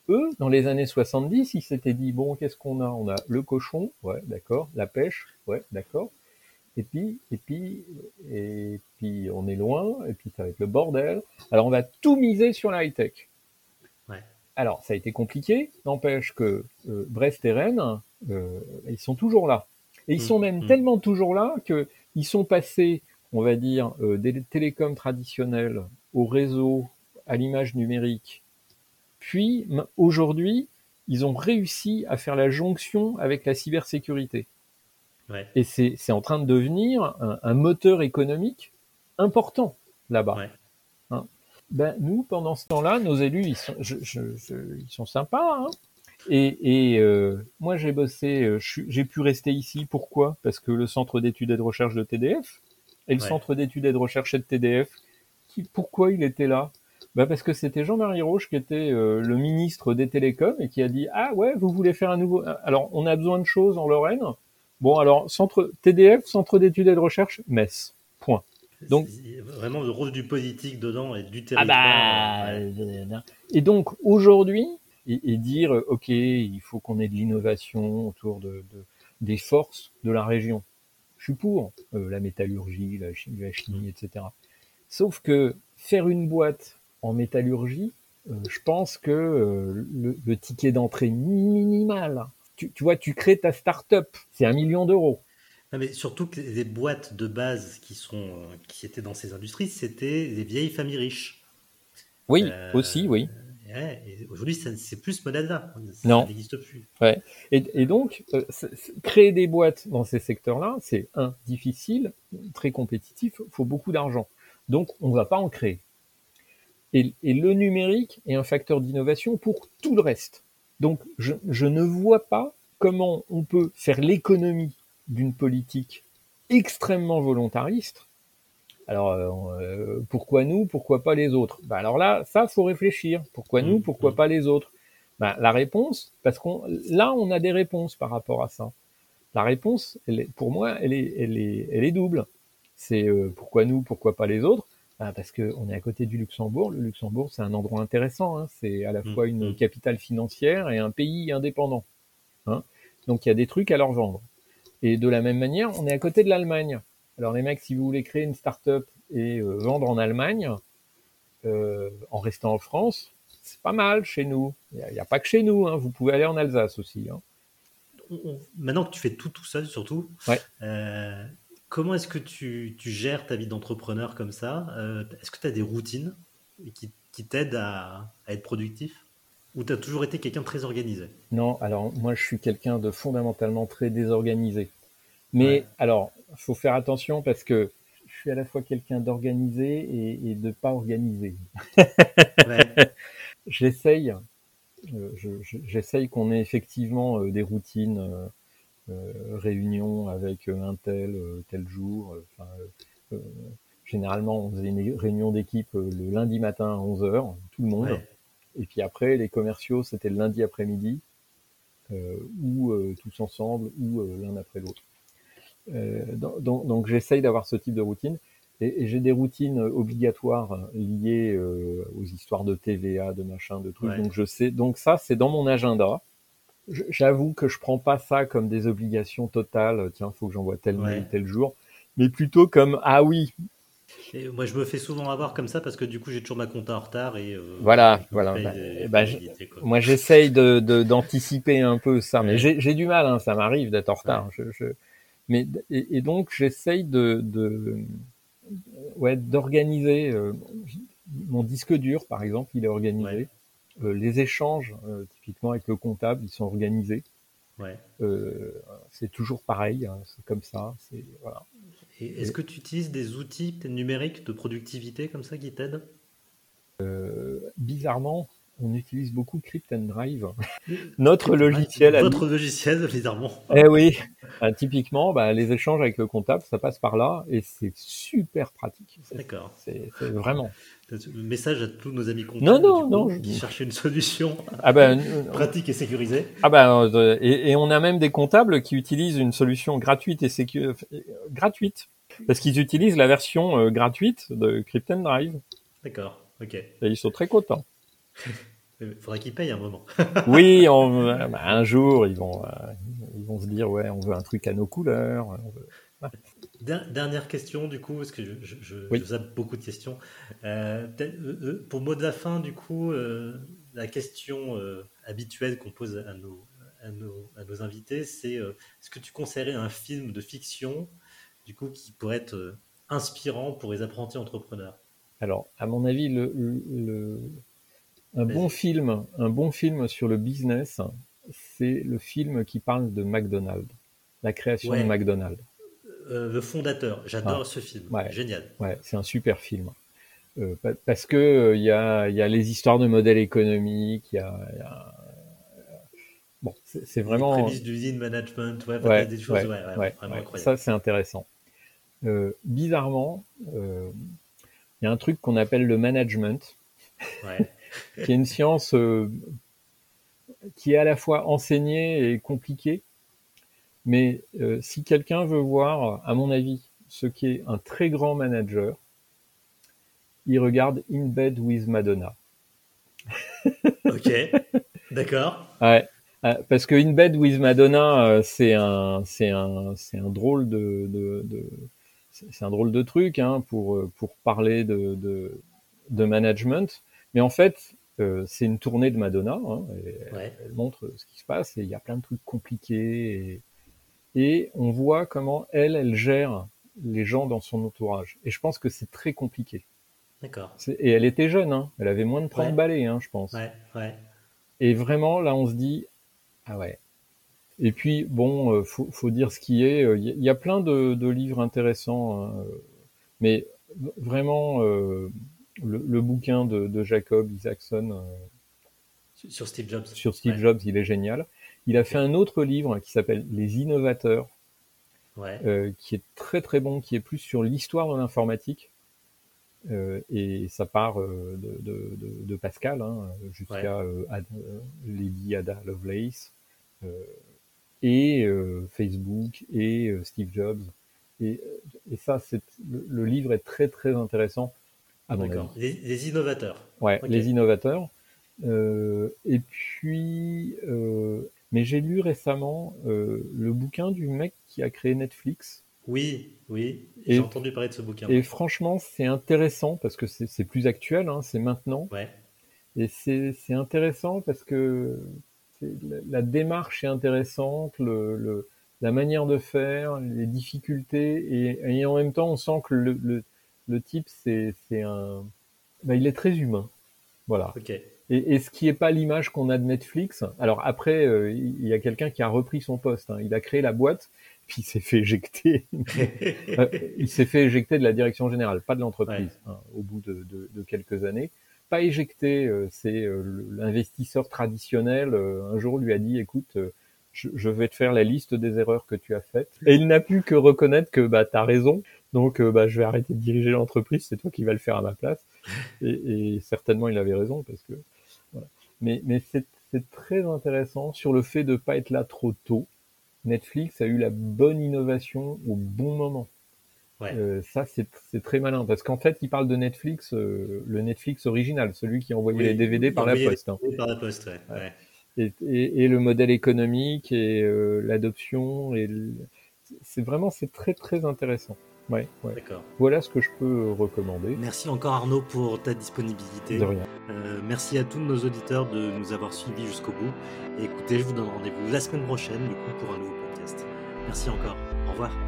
eux, dans les années 70, ils s'étaient dit, bon, qu'est-ce qu'on a? On a le cochon, ouais, d'accord, la pêche, ouais, d'accord, et puis, et puis, et puis, on est loin, et puis ça va être le bordel. Alors, on va tout miser sur la high-tech. Ouais. Alors, ça a été compliqué, n'empêche que euh, Brest et Rennes, euh, ils sont toujours là. Et ils Mm, sont même mm. tellement toujours là que ils sont passés, on va dire, euh, des télécoms traditionnels au réseau, à l'image numérique. Puis, aujourd'hui, ils ont réussi à faire la jonction avec la cybersécurité. Ouais. Et c'est c'est en train de devenir un, un moteur économique important là-bas. Ouais. Hein. Ben, nous, pendant ce temps-là, nos élus, ils sont, je, je- je- ils sont sympas. Hein et et euh, moi, j'ai bossé, euh, j'ai pu rester ici. Pourquoi? Parce que le centre d'études et de recherche de TDF et le Ouais. centre d'études et de recherche de TDF, qui, pourquoi il était là? Ben parce que c'était Jean-Marie Roche qui était euh, le ministre des télécoms et qui a dit ah ouais vous voulez faire un nouveau alors on a besoin de choses en Lorraine bon alors centre TDF centre d'études et de recherche Metz point Donc- vraiment le rôle du politique dedans et du Ah territoire. bah, ouais. euh, et donc aujourd'hui, et, et dire, euh, ok, il faut qu'on ait de l'innovation autour de, de- des forces de la région. Je suis pour euh, la métallurgie, la chimie, la chimie, etc. Sauf que faire une boîte en métallurgie, euh, je pense que euh, le, le ticket d'entrée minimal, tu, tu vois, tu crées ta start-up, c'est un million d'euros. Non, mais surtout que les boîtes de base qui, sont, qui étaient dans ces industries, c'était des vieilles familles riches. Oui, aussi, oui. Ouais, Aujourd'hui, c'est plus ce modèle-là. Ça n'existe plus. Et, et donc, euh, créer des boîtes dans ces secteurs-là, c'est un difficile, très compétitif, faut beaucoup d'argent. Donc, on va pas en créer. Et, et le numérique est un facteur d'innovation pour tout le reste. Donc, je, je ne vois pas comment on peut faire l'économie d'une politique extrêmement volontariste. Alors, euh, pourquoi nous, pourquoi pas les autres? Bah Alors là, ça, faut réfléchir. Pourquoi nous, Mmh, pourquoi mmh. pas les autres? Bah, La réponse, parce qu'on là, on a des réponses par rapport à ça. La réponse, elle est, pour moi, elle est, elle est, elle est double. C'est euh, pourquoi nous, pourquoi pas les autres? Bah, Parce qu'on est à côté du Luxembourg. Le Luxembourg, c'est un endroit intéressant. Hein. C'est à la Mmh, fois une capitale financière et un pays indépendant. Hein. Donc il y a des trucs à leur vendre. Et de la même manière, on est à côté de l'Allemagne. Alors les mecs, si vous voulez créer une start-up et euh, vendre en Allemagne, euh, en restant en France, c'est pas mal chez nous. Il n'y a, a, pas que chez nous. Hein. Vous pouvez aller en Alsace aussi. Hein. Maintenant que tu fais tout tout seul, surtout, ouais. euh, comment est-ce que tu, tu, gères ta vie d'entrepreneur comme ça? Est-ce que tu as des routines qui, qui t'aident à, à, être productif? Ou tu as toujours été quelqu'un de très organisé? Non, alors moi je suis quelqu'un de fondamentalement très désorganisé. Mais ouais. alors, il faut faire attention parce que je suis à la fois quelqu'un d'organisé et, et, de pas organisé. ouais. J'essaye, euh, j'essaye je, qu'on ait effectivement euh, des routines, euh, réunions avec un tel, tel jour. Généralement, on faisait une réunion d'équipe le lundi matin à 11h, tout le monde. Ouais. Et puis après, les commerciaux, c'était le lundi après-midi, ou tous ensemble, ou l'un après l'autre. Euh, donc, donc j'essaye d'avoir ce type de routine. Et, et j'ai des routines obligatoires liées euh, aux histoires de TVA, de machin, de trucs. Ouais. Donc je sais. Donc ça, c'est dans mon agenda. J'avoue que je prends pas ça comme des obligations totales. Tiens, faut que j'envoie tel mail tel jour, mais plutôt comme ah oui. Et moi, je me fais souvent avoir comme ça parce que du coup, j'ai toujours ma compta en retard et euh, voilà, voilà. Bah, des, bah, des moi, j'essaye de d'anticiper un peu ça, mais ouais. j'ai du mal. Hein, ça m'arrive d'être en retard. Je, je, mais et, et donc j'essaye de, de ouais d'organiser euh, mon disque dur par exemple il est organisé ouais. euh, les échanges euh, typiquement avec le comptable ils sont organisés ouais. c'est toujours pareil hein, c'est comme ça c'est voilà et est-ce que tu utilises des outils numériques de productivité comme ça qui t'aident? Euh, bizarrement on utilise beaucoup Crypt and Drive. Notre logiciel. Votre logiciel, bizarrement. Eh oui. Ah, typiquement, bah, les échanges avec le comptable, ça passe par là et c'est super pratique. D'accord. C'est vraiment. Le message à tous nos amis comptables non, non, non, qui cherchaient une solution ah ben, pratique et sécurisée. Ah ben, euh, et, et, on a même des comptables qui utilisent une solution gratuite et sécu... gratuite parce qu'ils utilisent la version euh, gratuite de Crypten Drive. D'accord, ok. Et ils sont très contents. Il faudra qu'ils payent un moment. oui, on, bah, un jour, ils vont, euh, ils vont se dire, ouais, on veut un truc à nos couleurs. Dernière question, du coup, parce que je, je, je, beaucoup de questions. Euh, euh, pour mot de la fin, du coup, la question habituelle qu'on pose à nos, à nos, à nos invités, c'est est-ce que tu conseillerais un film de fiction, du coup, qui pourrait être inspirant pour les apprentis entrepreneurs? Alors, à mon avis, le, le un bon film, un bon film sur le business, c'est le film qui parle de McDonald's, la création de McDonald's. Euh, le fondateur, j'adore ah. ce film, génial. Ouais, c'est un super film. Euh, parce que il euh, y, a, les histoires de modèles économiques, il y a, bon, c'est vraiment. Les prémices d'usine management, ouais, des choses, vraiment incroyables. Ça, c'est intéressant. bizarrement, il y a un truc qu'on appelle le management. Ouais. qui est une science euh, qui est à la fois enseignée et compliquée. Mais euh, si quelqu'un veut voir, à mon avis, ce qui est un très grand manager, il regarde In Bed with Madonna. ok, d'accord. Ouais, euh, parce que In Bed with Madonna, c'est un, c'est un, c'est un drôle de, de, de c'est un drôle de truc hein, pour pour parler de, de, de management. Mais en fait, euh, c'est une tournée de Madonna. Hein, Elle montre ce qui se passe et il y a plein de trucs compliqués. Et, on voit comment elle, elle gère les gens dans son entourage. Et je pense que c'est très compliqué. D'accord. Et elle était jeune, hein. elle avait moins de 30 balais, hein, je pense. Et vraiment, là, on se dit, ah ouais. Et puis, bon, euh, faut, faut, dire ce qui est. Il y, a plein de, de livres intéressants, hein, mais vraiment, euh, le, bouquin de, Jacob Isaacson euh, sur Steve Jobs. Sur Steve Jobs, il est génial. Il a fait un autre livre qui s'appelle Les innovateurs, euh, qui est très très bon, qui est plus sur l'histoire de l'informatique. Euh, et ça part de, Pascal hein, jusqu'à Lady Ada Lovelace et Facebook et Steve Jobs. Et, ça, c'est le, livre est très très intéressant ah, D'accord. Les, innovateurs. Ouais, les innovateurs. Euh, et puis, euh, mais j'ai lu récemment euh, le bouquin du mec qui a créé Netflix. Oui, oui, j'ai entendu parler de ce bouquin. Et franchement, c'est intéressant parce que c'est plus actuel, hein, c'est maintenant. Ouais. Et c'est intéressant parce que la, démarche est intéressante, le, le, la manière de faire, les difficultés, et, et, en même temps, on sent que le, le type, c'est un, bah, il est très humain, voilà. Et, et, ce qui est pas l'image qu'on a de Netflix. Alors après, euh, il y a quelqu'un qui a repris son poste. Hein. Il a créé la boîte, puis il s'est fait éjecter. Euh, il s'est fait éjecter de la direction générale, pas de l'entreprise, hein, au bout de, de, de, quelques années. Pas éjecté, euh, c'est l'investisseur traditionnel. un jour lui a dit, écoute, je, je, vais te faire la liste des erreurs que tu as faites. Et il n'a pu que reconnaître que bah t'as raison. Donc, euh, bah, je vais arrêter de diriger l'entreprise, c'est toi qui vas le faire à ma place. Et, certainement, il avait raison, parce que, voilà. Mais, mais c'est très intéressant sur le fait de ne pas être là trop tôt. Netflix a eu la bonne innovation au bon moment. Ouais. Euh, ça, c'est très malin, parce qu'en fait, il parle de Netflix, euh, le Netflix original, celui qui envoyait les DVD par la poste. Hein. Par la poste, ouais. Et, et, et, le modèle économique et l'adoption, c'est vraiment, c'est très très intéressant. Ouais, D'accord. Voilà ce que je peux recommander. Merci encore Arnaud pour ta disponibilité. De rien. Euh, merci à tous nos auditeurs de nous avoir suivis jusqu'au bout. Et écoutez, je vous donne rendez-vous la semaine prochaine du coup pour un nouveau podcast. Merci encore. Au revoir.